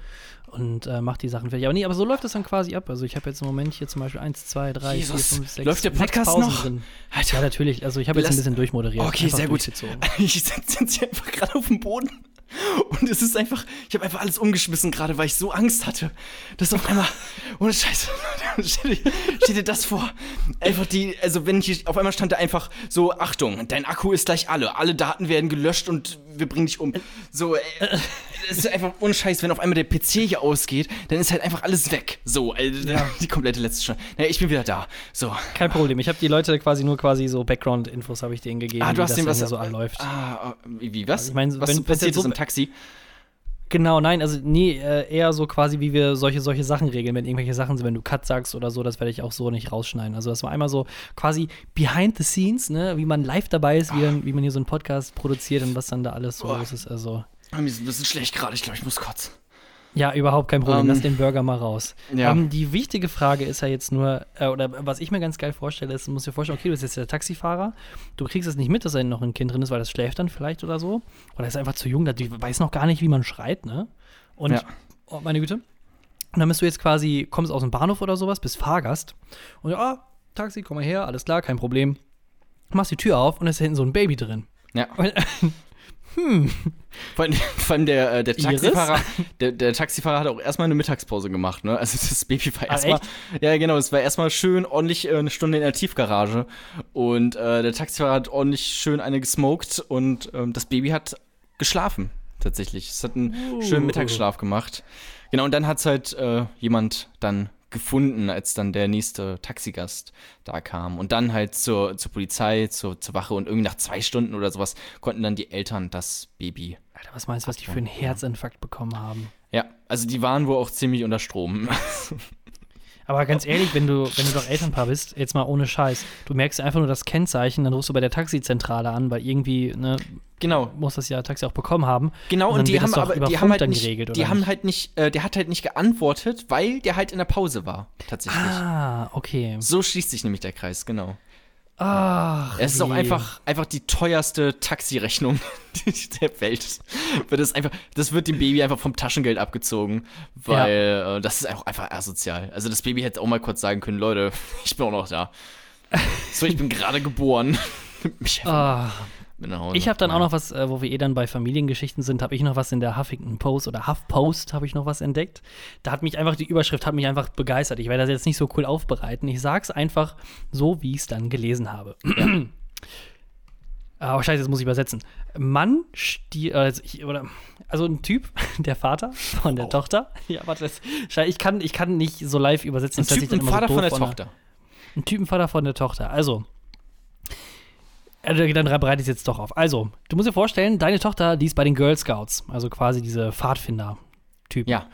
und äh, macht die Sachen fertig. Aber nee, aber so läuft das dann quasi ab. Also ich habe jetzt im Moment hier zum Beispiel 1, 2, 3, 4, Jesus. 5, 6, Läuft der Podcast Pausen noch? Drin. Alter. Ja, natürlich. Also ich habe jetzt ein bisschen durchmoderiert. Okay, sehr gut. Ich sitze jetzt hier einfach gerade auf dem Boden. Und es ist einfach, ich habe einfach alles umgeschmissen gerade, weil ich so Angst hatte, dass auf einmal, ohne Scheiße, stell dir, stell dir das vor, einfach die, also wenn ich, auf einmal stand da einfach so, Achtung, dein Akku ist gleich alle, alle Daten werden gelöscht und wir bringen dich um. So, äh, es ist einfach ohne Scheiß, wenn auf einmal der PC hier ausgeht, dann ist halt einfach alles weg. So, äh, die komplette letzte Stunde. Naja, ich bin wieder da. So. Kein Problem. Ich habe die Leute quasi nur quasi so Background-Infos habe ich denen gegeben, Ah, du wie hast das dem dann was so anläuft. Ah, wie, wie was? Also ich mein, was wenn- passiert jetzt ist so- im Taxi? Genau, nein, also nee, äh, eher so quasi, wie wir solche, solche Sachen regeln, wenn irgendwelche Sachen sind, wenn du Cut sagst oder so, das werde ich auch so nicht rausschneiden. Also das war einmal so quasi behind the scenes, ne, wie man live dabei ist, wie, dann, wie man hier so einen Podcast produziert und was dann da alles so los ist. Also, Mir ist ein bisschen schlecht gerade. Ich glaube, ich muss kotzen. Ja, überhaupt kein Problem. Ähm, Lass den Burger mal raus. Ja. Ähm, die wichtige Frage ist ja jetzt nur, äh, oder was ich mir ganz geil vorstelle, ist, du musst dir vorstellen, okay, du bist jetzt der Taxifahrer, du kriegst es nicht mit, dass da noch ein Kind drin ist, weil das schläft dann vielleicht oder so. Oder ist einfach zu jung, die weiß noch gar nicht, wie man schreit, ne? Und, Ja. oh, meine Güte. Und dann bist du jetzt quasi, kommst aus dem Bahnhof oder sowas, bist Fahrgast. Und ja, ah, Taxi, komm mal her, alles klar, kein Problem. Machst die Tür auf und ist hinten so ein Baby drin. Ja. Und, Vor allem, vor allem der, äh, der? Taxifahrer, der, der Taxifahrer hat auch erstmal eine Mittagspause gemacht, ne? Also das Baby war Ah, erstmal. Ja, genau, es war erstmal schön ordentlich äh, eine Stunde in der Tiefgarage. Und äh, der Taxifahrer hat ordentlich schön eine gesmoked und ähm, das Baby hat geschlafen, tatsächlich. Es hat einen Uh. schönen Mittagsschlaf gemacht. Genau, und dann hat es halt äh, jemand dann gefunden, als dann der nächste Taxigast da kam. Und dann halt zur, zur Polizei, zur, zur Wache und irgendwie nach zwei Stunden oder sowas konnten dann die Eltern das Baby Alter, was meinst du, was die für einen Herzinfarkt bekommen haben? ja, also die waren wohl auch ziemlich unter Strom. Aber ganz ehrlich, wenn du, wenn du doch Elternpaar bist, jetzt mal ohne Scheiß, du merkst einfach nur das Kennzeichen, dann rufst du bei der Taxizentrale an, weil irgendwie, ne, genau, muss das ja Taxi auch bekommen haben. genau. Und Und, die haben aber, die haben halt dann nicht, geregelt, oder die haben nicht? halt nicht, äh, der hat halt nicht geantwortet, weil der halt in der Pause war, tatsächlich. Ah, okay. So schließt sich nämlich der Kreis, genau. Ach, Es ist auch einfach, einfach die teuerste Taxirechnung der Welt. Das, einfach, das wird dem Baby einfach vom Taschengeld abgezogen, weil äh, das ist auch einfach asozial. Also das Baby hätte auch mal kurz sagen können, Leute, ich bin auch noch da. So, ich bin gerade geboren. Mich Ah, mit nach Hause. ich habe dann auch noch was, äh, wo wir eh dann bei Familiengeschichten sind, habe ich noch was in der Huffington Post oder HuffPost habe ich noch was entdeckt. Da hat mich einfach, die Überschrift hat mich einfach begeistert. Ich werde das jetzt nicht so cool aufbereiten. Ich sag's einfach so, wie ich es dann gelesen habe. Oh, scheiße, jetzt muss ich übersetzen. Mann stiehlt, also, oder, also ein Typ, der Vater von der Oh. Tochter. Ja, warte, das, scheiße, ich kann, ich kann nicht so live übersetzen. Ein das Typ, ein immer so Vater von der. Tochter. Ein Typenvater von der Tochter. Also, äh, dann bereite ich es jetzt doch auf. Also, du musst dir vorstellen, deine Tochter, die ist bei den Girl Scouts, also quasi diese Pfadfinder-Typen. Ja.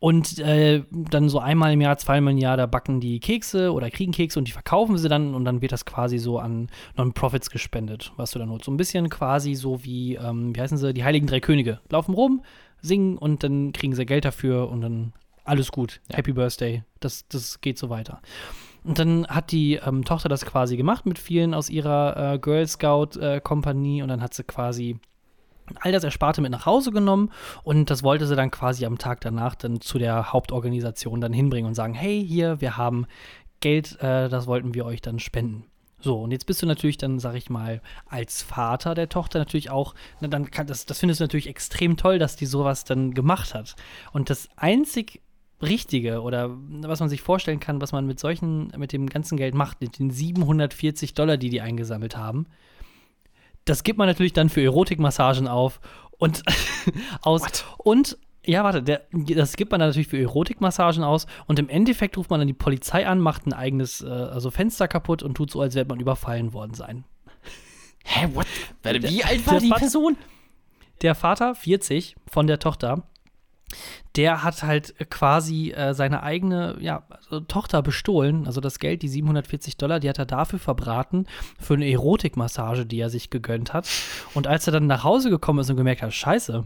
Und äh, dann so einmal im Jahr, zweimal im Jahr, da backen die Kekse oder kriegen Kekse und die verkaufen sie dann und dann wird das quasi so an Non-Profits gespendet, was du dann holst. So ein bisschen quasi so wie, ähm, wie heißen sie, die Heiligen Drei Könige. Laufen rum, singen und dann kriegen sie Geld dafür und dann alles gut. Ja. Happy Birthday. Das, das geht so weiter. Und dann hat die ähm, Tochter das quasi gemacht mit vielen aus ihrer äh, Girl Scout äh, und dann hat sie quasi all das Ersparte mit nach Hause genommen und das wollte sie dann quasi am Tag danach dann zu der Hauptorganisation dann hinbringen und sagen, hey, hier, wir haben Geld, äh, das wollten wir euch dann spenden. So, und jetzt bist du natürlich dann, sag ich mal, als Vater der Tochter natürlich auch, na, dann kann, das, das findest du natürlich extrem toll, dass die sowas dann gemacht hat. Und das einzig Richtige oder was man sich vorstellen kann, was man mit solchen, mit dem ganzen Geld macht, mit den 740 Dollar, die die eingesammelt haben, das gibt man natürlich dann für Erotikmassagen auf und aus und ja, warte, der, das gibt man dann natürlich für Erotikmassagen aus und im Endeffekt ruft man dann die Polizei an, macht ein eigenes äh, also Fenster kaputt und tut so, als wäre man überfallen worden sein. Hä, what? Wie alt war die Person? Der Vater, 40, von der Tochter, der hat halt quasi äh, seine eigene ja, also Tochter bestohlen. Also das Geld, die 740 Dollar, die hat er dafür verbraten, für eine Erotikmassage, die er sich gegönnt hat. Und als er dann nach Hause gekommen ist und gemerkt hat, scheiße,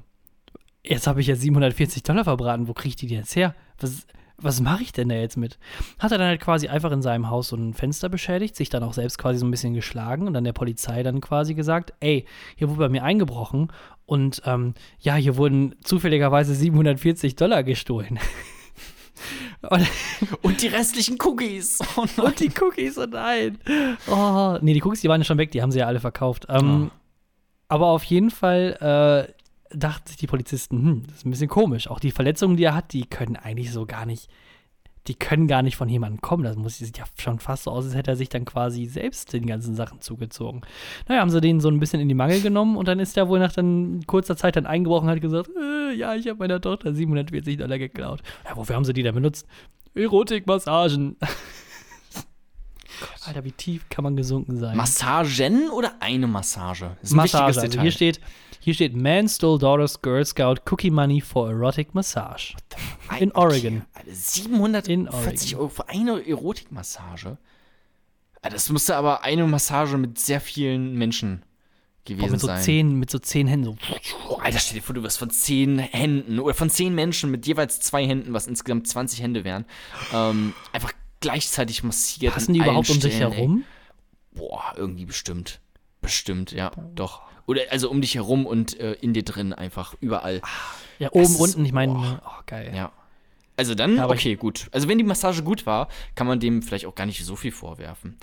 jetzt habe ich ja 740 Dollar verbraten, wo kriege ich die denn jetzt her? Was, was mache ich denn da jetzt mit? Hat er dann halt quasi einfach in seinem Haus so ein Fenster beschädigt, sich dann auch selbst quasi so ein bisschen geschlagen und dann der Polizei dann quasi gesagt, ey, hier wurde bei mir eingebrochen und ähm, ja, hier wurden zufälligerweise 740 Dollar gestohlen. und, Und die restlichen Cookies. Oh und die Cookies, oh nein. Oh, nee, die Cookies, die waren ja schon weg, die haben sie ja alle verkauft. Ähm, Aber auf jeden Fall äh, dachten sich die Polizisten, hm, das ist ein bisschen komisch. Auch die Verletzungen, die er hat, die können eigentlich so gar nicht, die können gar nicht von jemandem kommen. Das muss, sieht ja schon fast so aus, als hätte er sich dann quasi selbst den ganzen Sachen zugezogen. Naja, haben sie den so ein bisschen in die Mangel genommen und dann ist er wohl nach dann kurzer Zeit dann eingebrochen und hat gesagt, äh, ja, ich habe meiner Tochter 740 Dollar geklaut. Ja, wofür haben sie die denn benutzt? Erotikmassagen. Alter, wie tief kann man gesunken sein? Massagen oder eine Massage? Das ist ein Massage. wichtiges Also Detail. hier steht, hier steht Man stole daughter's Girl Scout Cookie Money for erotic massage. in Oregon. Alter, 740 In Oregon. Euro für eine Erotikmassage. Das musste aber eine Massage mit sehr vielen Menschen gewesen Boah, mit so sein. zehn, mit so zehn Händen so. Alter, stell dir vor, du wirst von zehn Händen oder von zehn Menschen mit jeweils zwei Händen, was insgesamt 20 Hände wären, ähm, einfach gleichzeitig massiert. Passen die überhaupt um sich Stellen, ey. herum? Boah, irgendwie bestimmt. Bestimmt, ja, doch. Oder also um dich herum und äh, in dir drin einfach, überall. Ja, oben, ist- unten, ich meine, boah. oh, geil. Ja. Also dann, Ja, okay, gut. Also wenn die Massage gut war, kann man dem vielleicht auch gar nicht so viel vorwerfen.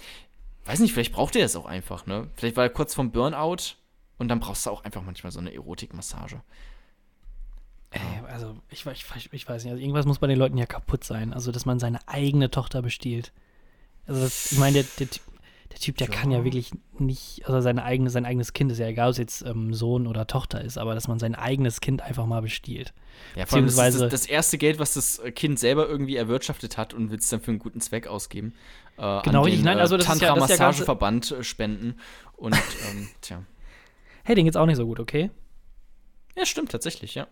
Weiß nicht, vielleicht braucht er es auch einfach, ne? Vielleicht war er kurz vom Burnout und dann brauchst du auch einfach manchmal so eine Erotikmassage. Ey, also, ich, ich, ich weiß nicht, also irgendwas muss bei den Leuten ja kaputt sein. Also, dass man seine eigene Tochter bestiehlt. Also, das, ich meine, der, der, Typ- der Typ, der kann ja wirklich nicht, also seine eigene, sein eigenes Kind ist ja egal, ob es jetzt ähm, Sohn oder Tochter ist, aber dass man sein eigenes Kind einfach mal bestiehlt. Ja, allem das, Beziehungsweise- das, das erste Geld, was das äh, Kind selber irgendwie erwirtschaftet hat und will es dann für einen guten Zweck ausgeben. Äh, Genau, richtig. Nein, also das ist ja- das ist ja äh, spenden. Und, ähm, tja. Hey, den geht's auch nicht so gut, okay? Ja, stimmt, tatsächlich, ja.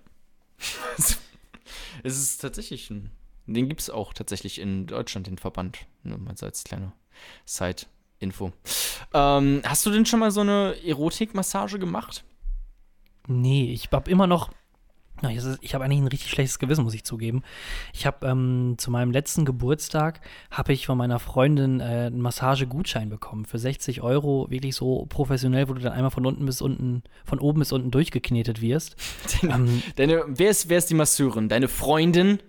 es ist tatsächlich ein. Den gibt es auch tatsächlich in Deutschland, den Verband. Nur mal so als kleine Side-Info. Ähm, hast du denn schon mal so eine Erotikmassage gemacht? Nee, ich hab immer noch. Ich habe eigentlich ein richtig schlechtes Gewissen, muss ich zugeben. Ich habe ähm, zu meinem letzten Geburtstag habe ich von meiner Freundin äh, einen Massagegutschein bekommen für 60 Euro, wirklich so professionell, wo du dann einmal von unten bis unten, von oben bis unten durchgeknetet wirst. ähm, Deine, wer, ist, wer ist die Masseurin? Deine Freundin?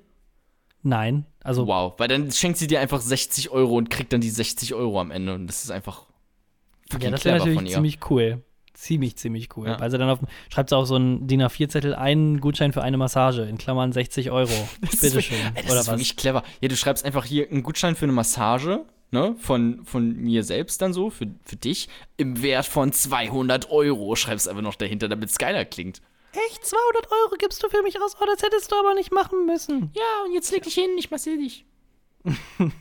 Nein, also Wow, weil dann schenkt sie dir einfach 60 Euro und kriegt dann die 60 Euro am Ende. Und das ist einfach fucking ja, das wäre natürlich ihr. ziemlich cool. Ziemlich, ziemlich cool. Ja. Weil sie dann auf, schreibt sie auf so einen DIN A4-Zettel einen Gutschein für eine Massage, in Klammern 60 Euro. Bitteschön. Ey, das Oder ist was? wirklich clever. Ja, du schreibst einfach hier einen Gutschein für eine Massage, ne, von, von mir selbst dann so, für, für dich, im Wert von 200 Euro. Schreibst einfach noch dahinter, damit es geiler klingt. Echt? 200 Euro gibst du für mich aus? Oh, das hättest du aber nicht machen müssen. Ja, und jetzt leg dich hin, ich massiere dich.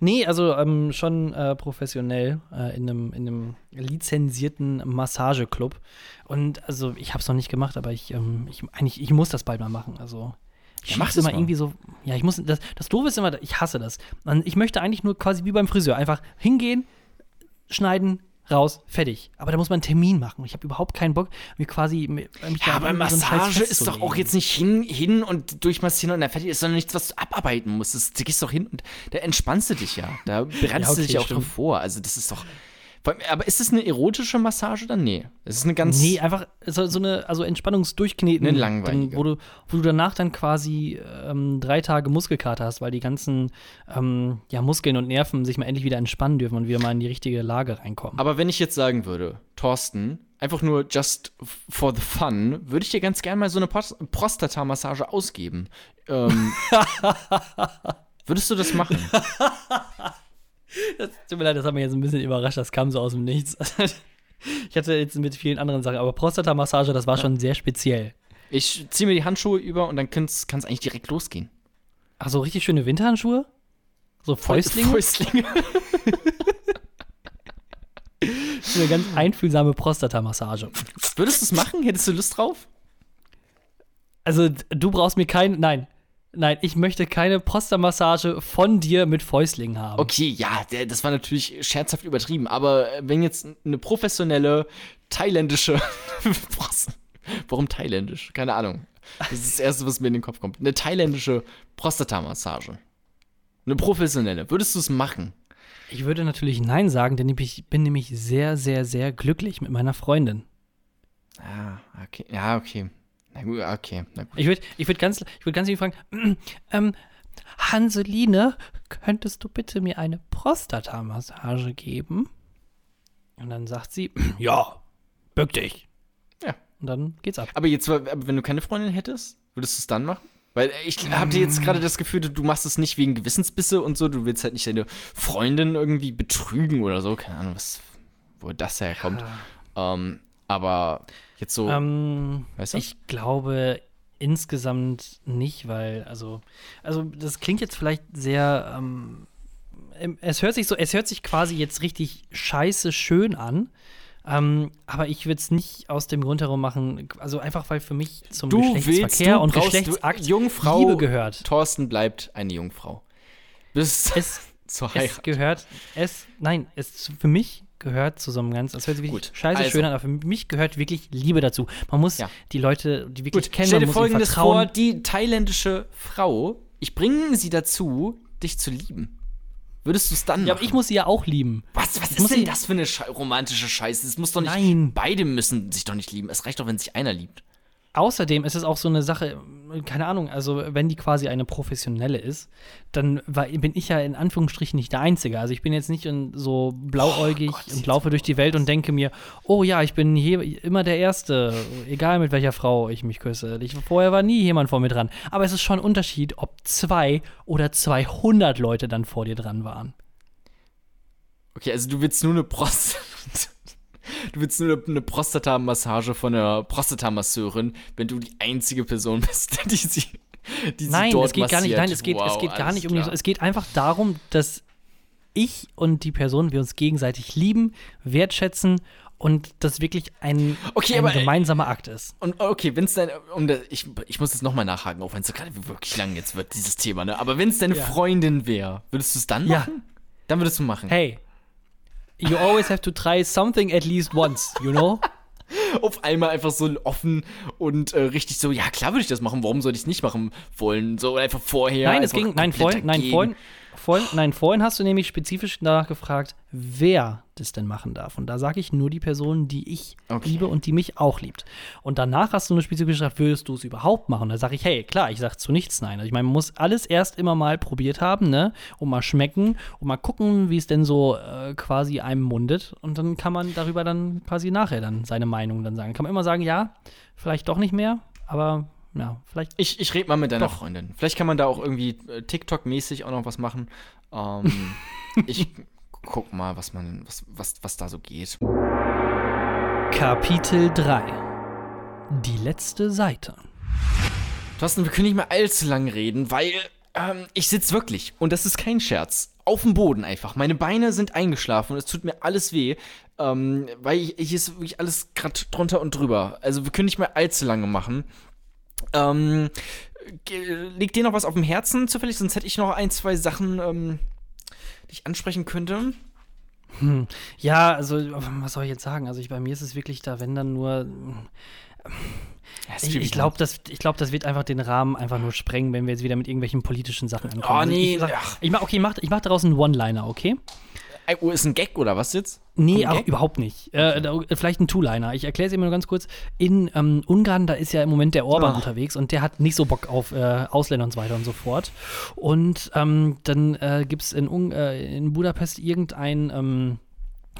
Nee, also ähm, schon äh, professionell äh, in, einem, in einem lizenzierten Massageclub. Und also ich habe es noch nicht gemacht, aber ich, ähm, ich eigentlich, ich muss das bald mal machen. Also ich Ja, mach schieb's das immer mal. irgendwie so. Ja, ich muss. Das, das Doofe ist immer, ich hasse das. Ich möchte eigentlich nur quasi wie beim Friseur einfach hingehen, schneiden, raus, fertig. Aber da muss man einen Termin machen. Ich habe überhaupt keinen Bock, mir quasi mich da Ja, aber irgendwie so Massage ist doch auch jetzt nicht hin, hin und durchmassieren und dann fertig ist, sondern nichts, was du abarbeiten musst. Das, du gehst doch hin und da entspannst du dich ja. Da bereitest Ja, du okay, dich ja auch stimmt. drauf vor. Also, das ist doch. Aber ist das eine erotische Massage dann? Nee. Das ist eine ganz. Nee, einfach so, so eine also Entspannungsdurchkneten. Eine langweilige. Dann, wo, du, wo du danach dann quasi ähm, drei Tage Muskelkater hast, weil die ganzen ähm, ja, Muskeln und Nerven sich mal endlich wieder entspannen dürfen und wieder mal in die richtige Lage reinkommen. Aber wenn ich jetzt sagen würde, Thorsten, einfach nur just for the fun, würde ich dir ganz gerne mal so eine Pros- Prostata-Massage ausgeben. Ähm, würdest du das machen? Das, tut mir leid, das hat mich jetzt ein bisschen überrascht, das kam so aus dem Nichts. ich hatte jetzt mit vielen anderen Sachen, aber Prostata-Massage, das war schon sehr speziell. Ich ziehe mir die Handschuhe über und dann kann es eigentlich direkt losgehen. Ach, so richtig schöne Winterhandschuhe? So Fäustlinge? Fäustlinge. Eine ganz einfühlsame Prostata-Massage. Würdest du es machen? Hättest du Lust drauf? Also, du brauchst mir kein. Nein. Nein, ich möchte keine Prostamassage von dir mit Fäustlingen haben. Okay, ja, das war natürlich scherzhaft übertrieben, aber wenn jetzt eine professionelle thailändische Warum thailändisch? Keine Ahnung. Das ist das Erste, was mir in den Kopf kommt. Eine thailändische Prostata-Massage. Eine professionelle. Würdest du es machen? Ich würde natürlich Nein sagen, denn ich bin nämlich sehr, sehr, sehr glücklich mit meiner Freundin. Ja, okay. Ja, okay. Na gut, okay. Na gut. Ich würde ich würd ganz, ich würd ganz lieb fragen, ähm, Hanseline, könntest du bitte mir eine Prostata-Massage geben? Und dann sagt sie, ja, bück dich. Ja. Und dann geht's ab. Aber jetzt, aber wenn du keine Freundin hättest, würdest du es dann machen? Weil ich habe jetzt gerade das Gefühl, du machst es nicht wegen Gewissensbisse und so. Du willst halt nicht deine Freundin irgendwie betrügen oder so. Keine Ahnung, was, wo das herkommt. Ähm, aber jetzt so, Ähm, weißt du? Ich glaube insgesamt nicht, weil, also, also das klingt jetzt vielleicht sehr, ähm, es hört sich so, es hört sich quasi jetzt richtig scheiße schön an. Ähm, aber ich würde es nicht aus dem Grund herum machen, also einfach weil für mich zum Du Geschlechtsverkehr willst, du und Geschlechtsakt Jungfrau Liebe gehört. Thorsten bleibt eine Jungfrau. Bis Es, zur es Heirat. gehört, es, nein, es für mich gehört zu so einem ganz, das hört sich Gut, scheiße also. schön an, aber für mich gehört wirklich Liebe dazu. Man muss Ja. die Leute, die wirklich Gut, kennen, stell man dir muss folgendes vor. Die thailändische Frau, ich bringe sie dazu, dich zu lieben. Würdest du es dann Ja, aber ich muss sie ja auch lieben. was was ich ist muss denn das für eine Schei romantische Scheiße? Es muss doch nicht. Nein. Beide müssen sich doch nicht lieben. Es reicht doch, wenn sich einer liebt. Außerdem ist es auch so eine Sache, keine Ahnung, also wenn die quasi eine professionelle ist, dann war, bin ich ja in Anführungsstrichen nicht der Einzige. Also ich bin jetzt nicht so blauäugig Oh Gott, und laufe durch die Welt und denke mir, oh ja, ich bin hier immer der Erste, egal mit welcher Frau ich mich küsse. Ich, vorher war nie jemand vor mir dran. Aber es ist schon ein Unterschied, ob zwei oder 200 Leute dann vor dir dran waren. Okay, also du willst nur eine Prost. Du willst nur eine, Prostata-Massage von einer Prostatamasseurin, wenn du die einzige Person bist, die sie, die sie Nein, dort es geht gar nicht, massiert. nein, es geht, es Wow, geht gar nicht um die, klar. es geht einfach darum, dass ich und die Person wir uns gegenseitig lieben, wertschätzen und das wirklich ein, Okay, ein aber, äh, gemeinsamer Akt ist. Und okay, wenn es dann, um das, ich, ich muss jetzt nochmal nachhaken, auch wenn es so gerade wirklich lang jetzt wird, dieses Thema, ne? Aber wenn es deine Ja. Freundin wäre, würdest du es dann Ja. machen? Dann würdest du machen. Hey, you always have to try something at least once, you know? Auf einmal einfach so offen und äh, richtig so, ja klar würde ich das machen, warum sollte ich es nicht machen wollen? So einfach vorher. nein, es ging, nein, vorhin, nein, vorhin, vorhin, nein, vorhin hast du nämlich spezifisch danach gefragt, wer das denn machen darf. Und da sage ich nur die Person, die ich Okay. liebe und die mich auch liebt. Und danach hast du nur spezifisch gefragt, würdest du es überhaupt machen? Da sage ich, hey, klar, ich sage zu nichts nein. Also ich meine, man muss alles erst immer mal probiert haben, ne? Und mal schmecken und mal gucken, wie es denn so äh, quasi einem mundet. Und dann kann man darüber dann quasi nachher dann seine Meinung dann sagen. Kann man immer sagen, ja, vielleicht doch nicht mehr, aber ja, vielleicht. Ich, ich rede mal mit deiner Doch. Freundin. Vielleicht kann man da auch irgendwie äh, TikTok-mäßig auch noch was machen. Ähm, ich guck mal, was man, was, was, was da so geht. Kapitel 3 Die letzte Seite. Thorsten, wir können nicht mehr allzu lang reden, weil ähm, ich sitze wirklich, und das ist kein Scherz, auf dem Boden einfach. Meine Beine sind eingeschlafen und es tut mir alles weh, ähm, weil ich, hier ist wirklich alles gerade drunter und drüber. Also wir können nicht mehr allzu lange machen. Ähm, liegt dir noch was auf dem Herzen zufällig? Sonst hätte ich noch ein, zwei Sachen, ähm, die ich ansprechen könnte. Ja, also, was soll ich jetzt sagen? Also, ich, bei mir ist es wirklich da, wenn dann nur. Ich, ich glaube, das, ich glaub, das wird einfach den Rahmen einfach nur sprengen, wenn wir jetzt wieder mit irgendwelchen politischen Sachen ankommen. Oh, Also nee, Ich, sag, ach. ich mach, okay, ich mach, ich mach daraus einen One-Liner, okay? Oh, ist ein Gag oder was jetzt? Nee, auch überhaupt nicht. Äh, da, vielleicht ein Two-Liner. Ich erkläre es immer nur ganz kurz. In ähm, Ungarn, da ist ja im Moment der Orban Ah. unterwegs und der hat nicht so Bock auf äh, Ausländer und so weiter und so fort. Und ähm, dann äh, gibt es in, äh, in Budapest irgendein ähm,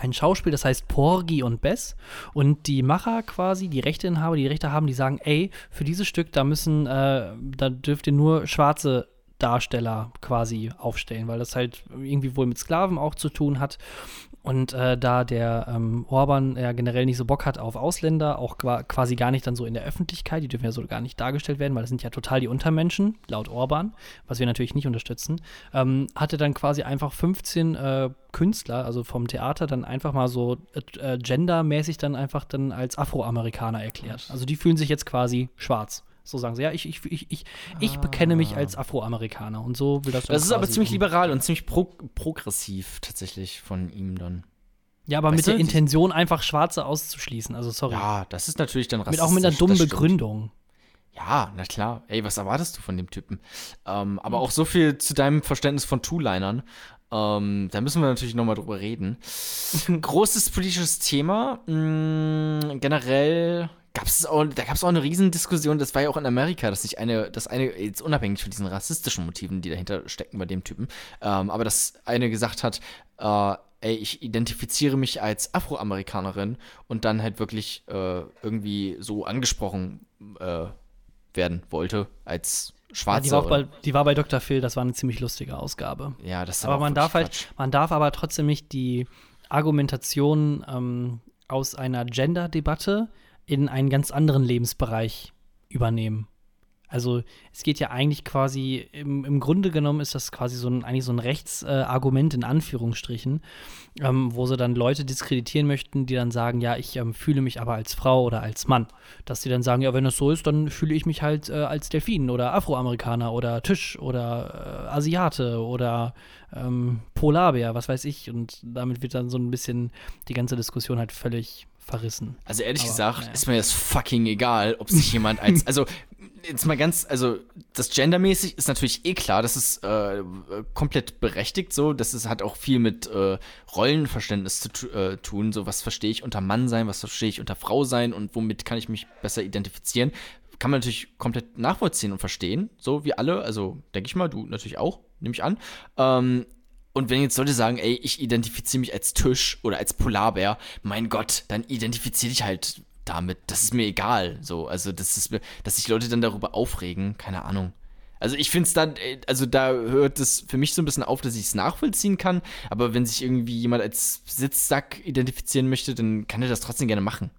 ein Schauspiel, das heißt Porgy und Bess. Und die Macher quasi, die Rechteinhaber, die die Rechte haben, die sagen, ey, für dieses Stück, da müssen, äh, da dürft ihr nur schwarze Darsteller quasi aufstellen, weil das halt irgendwie wohl mit Sklaven auch zu tun hat. Und äh, da der ähm, Orban ja generell nicht so Bock hat auf Ausländer, auch qua- quasi gar nicht dann so in der Öffentlichkeit, die dürfen ja so gar nicht dargestellt werden, weil das sind ja total die Untermenschen, laut Orban, was wir natürlich nicht unterstützen, ähm, hatte dann quasi einfach 15 äh, Künstler, also vom Theater, dann einfach mal so äh, äh, gendermäßig dann einfach dann als Afroamerikaner erklärt. Also die fühlen sich jetzt quasi schwarz. So sagen sie, ja, ich, ich, ich, ich, ich bekenne mich als Afroamerikaner. Und so will das Das ist aber ziemlich liberal und ziemlich pro progressiv tatsächlich von ihm dann. Ja, aber Weißt mit der du, Intention, einfach Schwarze auszuschließen. Also sorry. Ja, das ist natürlich dann mit, auch mit einer rassistisch, dummen. Begründung. Ja, na klar. Ey, was erwartest du von dem Typen? Ähm, aber auch so viel zu deinem Verständnis von Two-Linern. Ähm, da müssen wir natürlich nochmal drüber reden. Großes politisches Thema. Mh, generell gab es auch, da gab es auch eine Riesendiskussion, das war ja auch in Amerika, dass sich eine, dass eine, jetzt unabhängig von diesen rassistischen Motiven, die dahinter stecken bei dem Typen, ähm, aber dass eine gesagt hat, äh, ey, ich identifiziere mich als Afroamerikanerin und dann halt wirklich äh, irgendwie so angesprochen äh, werden wollte als Ja, Schwarze. die, war auch bei, die war bei Dr. Phil, das war eine ziemlich lustige Ausgabe. ja, das Aber man darf halt, Quatsch. man darf aber trotzdem nicht die Argumentation ähm, aus einer Gender-Debatte in einen ganz anderen Lebensbereich übernehmen. Also es geht ja eigentlich quasi, im, im Grunde genommen ist das quasi so ein, eigentlich so ein Rechtsargument äh, in Anführungsstrichen, ähm, wo sie dann Leute diskreditieren möchten, die dann sagen, ja, ich ähm, fühle mich aber als Frau oder als Mann. Dass die dann sagen, ja, wenn das so ist, dann fühle ich mich halt äh, als Delfin oder Afroamerikaner oder Tisch oder äh, Asiate oder ähm, Polarbär, was weiß ich. Und damit wird dann so ein bisschen die ganze Diskussion halt völlig verrissen. Also ehrlich Aber, gesagt, naja. ist mir das fucking egal, ob sich jemand als. Also, jetzt mal ganz, also das gendermäßig ist natürlich eh klar, das ist äh, komplett berechtigt so. Das ist, hat auch viel mit äh, Rollenverständnis zu äh, tun. So, was verstehe ich unter Mann sein, was verstehe ich unter Frau sein und womit kann ich mich besser identifizieren. Kann man natürlich komplett nachvollziehen und verstehen, so wie alle. Also, denke ich mal, du natürlich auch, nehme ich an. Ähm, und wenn jetzt Leute sagen, ey, ich identifiziere mich als Tisch oder als Polarbär, mein Gott, dann identifiziere dich halt damit. Das ist mir egal. So, also das ist mir, dass sich Leute dann darüber aufregen, keine Ahnung. Also ich finde es dann, also da hört es für mich so ein bisschen auf, dass ich es nachvollziehen kann. Aber wenn sich irgendwie jemand als Sitzsack identifizieren möchte, dann kann er das trotzdem gerne machen.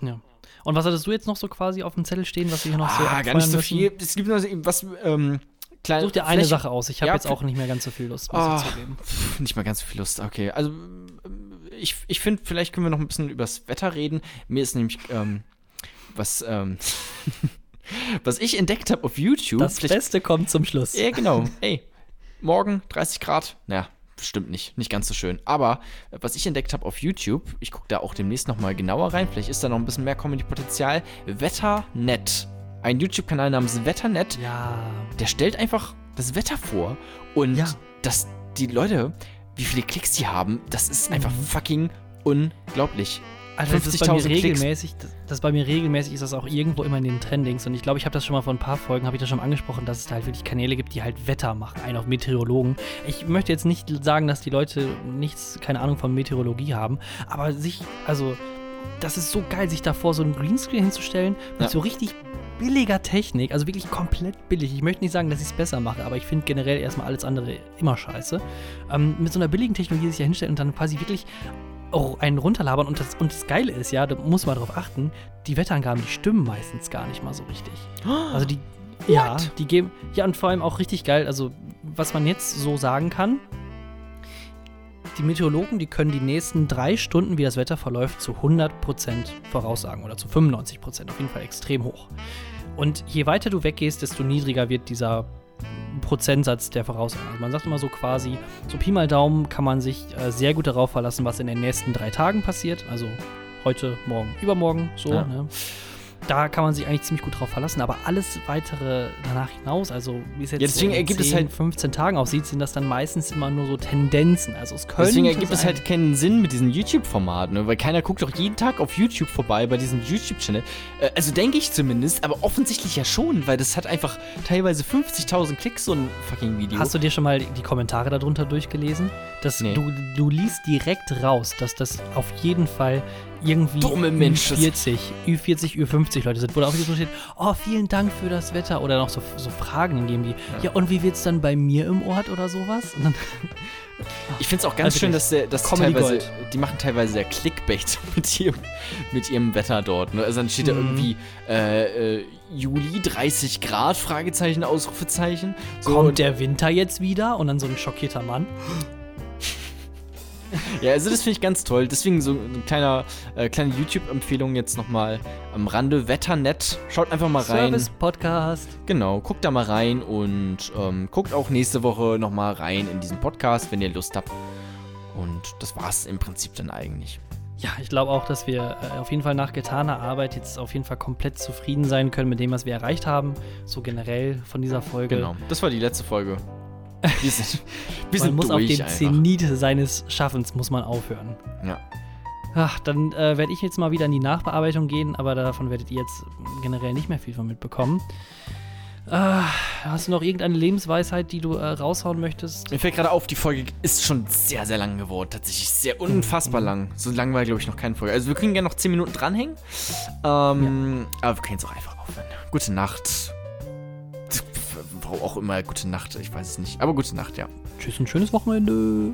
Ja. Und was hattest du jetzt noch so quasi auf dem Zettel stehen, was wir hier noch ah, so Ah, gar nicht so viel. Es gibt noch was, ähm, klein, Such dir eine Sache aus. Ich habe ja, jetzt auch nicht mehr ganz so viel Lust, muss oh, ich zugeben. Nicht mehr ganz so viel Lust, okay. Also, ich, ich finde, vielleicht können wir noch ein bisschen übers Wetter reden. Mir ist nämlich, ähm, was, ähm, was ich entdeckt habe auf YouTube. Das Beste kommt zum Schluss. Ja, genau. Hey, morgen 30 Grad. Naja, bestimmt nicht. Nicht ganz so schön. Aber was ich entdeckt habe auf YouTube, ich gucke da auch demnächst nochmal genauer rein, vielleicht ist da noch ein bisschen mehr Comedy-Potenzial. Wetternet ein YouTube-Kanal namens Wetternet. Ja. Der stellt einfach das Wetter vor und ja. dass die Leute, wie viele Klicks die haben, das ist einfach mhm. fucking unglaublich. Also das ist bei mir regelmäßig, das, das, bei mir regelmäßig ist das auch irgendwo immer in den Trendings und ich glaube, ich habe das schon mal vor ein paar Folgen, habe ich das schon angesprochen, dass es halt wirklich Kanäle gibt, die halt Wetter machen, einen auf Meteorologen. Ich möchte jetzt nicht sagen, dass die Leute nichts, keine Ahnung von Meteorologie haben, aber sich, also das ist so geil, sich davor so einen Greenscreen hinzustellen mit ja. so richtig billiger Technik, also wirklich komplett billig. Ich möchte nicht sagen, dass ich es besser mache, aber ich finde generell erstmal alles andere immer scheiße. Ähm, mit so einer billigen Technologie sich ja hinstellen und dann quasi wirklich auch einen runterlabern. Und das, und das Geile ist, ja, da muss man darauf achten, die Wetterangaben, die stimmen meistens gar nicht mal so richtig. Also die, What? ja, die geben, ja, und vor allem auch richtig geil, also was man jetzt so sagen kann, die Meteorologen, die können die nächsten drei Stunden, wie das Wetter verläuft, zu 100% voraussagen oder zu 95%, auf jeden Fall extrem hoch. Und je weiter du weggehst, desto niedriger wird dieser Prozentsatz der Voraussagen. Also man sagt immer so quasi, so Pi mal Daumen kann man sich äh, sehr gut darauf verlassen, was in den nächsten drei Tagen passiert. Also heute, morgen, übermorgen, so. Ja. Ne? Da kann man sich eigentlich ziemlich gut drauf verlassen. Aber alles weitere danach hinaus, also wie es jetzt, ja, deswegen in ergibt 10, es halt 15 Tagen aussieht, sind das dann meistens immer nur so Tendenzen. Also es könnte Deswegen ergibt es halt keinen Sinn mit diesen YouTube-Formaten, ne? weil keiner guckt doch jeden Tag auf YouTube vorbei bei diesem YouTube-Channel. Äh, also denke ich zumindest, aber offensichtlich ja schon, weil das hat einfach teilweise 50.000 Klicks, so ein fucking Video. Hast du dir schon mal die Kommentare darunter durchgelesen? Das, nee. du, du liest direkt raus, dass das auf jeden Fall irgendwie Dumme Menschen. Ü40, Ü40, Ü50 Leute sind, wo da auch so steht, oh, vielen Dank für das Wetter. Oder noch so, so Fragen geben die, ja. ja, und wie wird es dann bei mir im Ort oder sowas? Und dann ich finde es auch ganz also schön, dass, der, dass teilweise, die machen teilweise sehr Clickbait mit ihrem, mit ihrem Wetter dort. Ne? Also dann steht mhm. da irgendwie äh, äh, Juli 30 Grad, Fragezeichen, Ausrufezeichen. So, Kommt der Winter jetzt wieder? Und dann so ein schockierter Mann ja, also das finde ich ganz toll. Deswegen so eine kleine, äh, kleine YouTube-Empfehlung jetzt nochmal am Rande. Wetternet. Schaut einfach mal rein. Service-Podcast. Genau, guckt da mal rein und ähm, guckt auch nächste Woche nochmal rein in diesen Podcast, wenn ihr Lust habt. Und das war's im Prinzip dann eigentlich. Ja, ich glaube auch, dass wir äh, auf jeden Fall nach getaner Arbeit jetzt auf jeden Fall komplett zufrieden sein können mit dem, was wir erreicht haben. So generell von dieser Folge. Genau, das war die letzte Folge. Wir sind, wir man muss auf dem einfach. Zenit seines Schaffens muss man aufhören. Ja. Ach, dann äh, werde ich jetzt mal wieder in die Nachbearbeitung gehen, aber davon werdet ihr jetzt generell nicht mehr viel von mitbekommen. Äh, hast du noch irgendeine Lebensweisheit, die du äh, raushauen möchtest? Mir fällt gerade auf, die Folge ist schon sehr, sehr lang geworden. Tatsächlich sehr unfassbar mhm. lang. So lang war, glaube ich, noch keine Folge. Also wir können gerne noch 10 Minuten dranhängen. Ähm, ja. Aber wir können jetzt auch einfach aufhören. Gute Nacht warum auch immer, gute Nacht, ich weiß es nicht. Aber gute Nacht, ja. Tschüss und schönes Wochenende.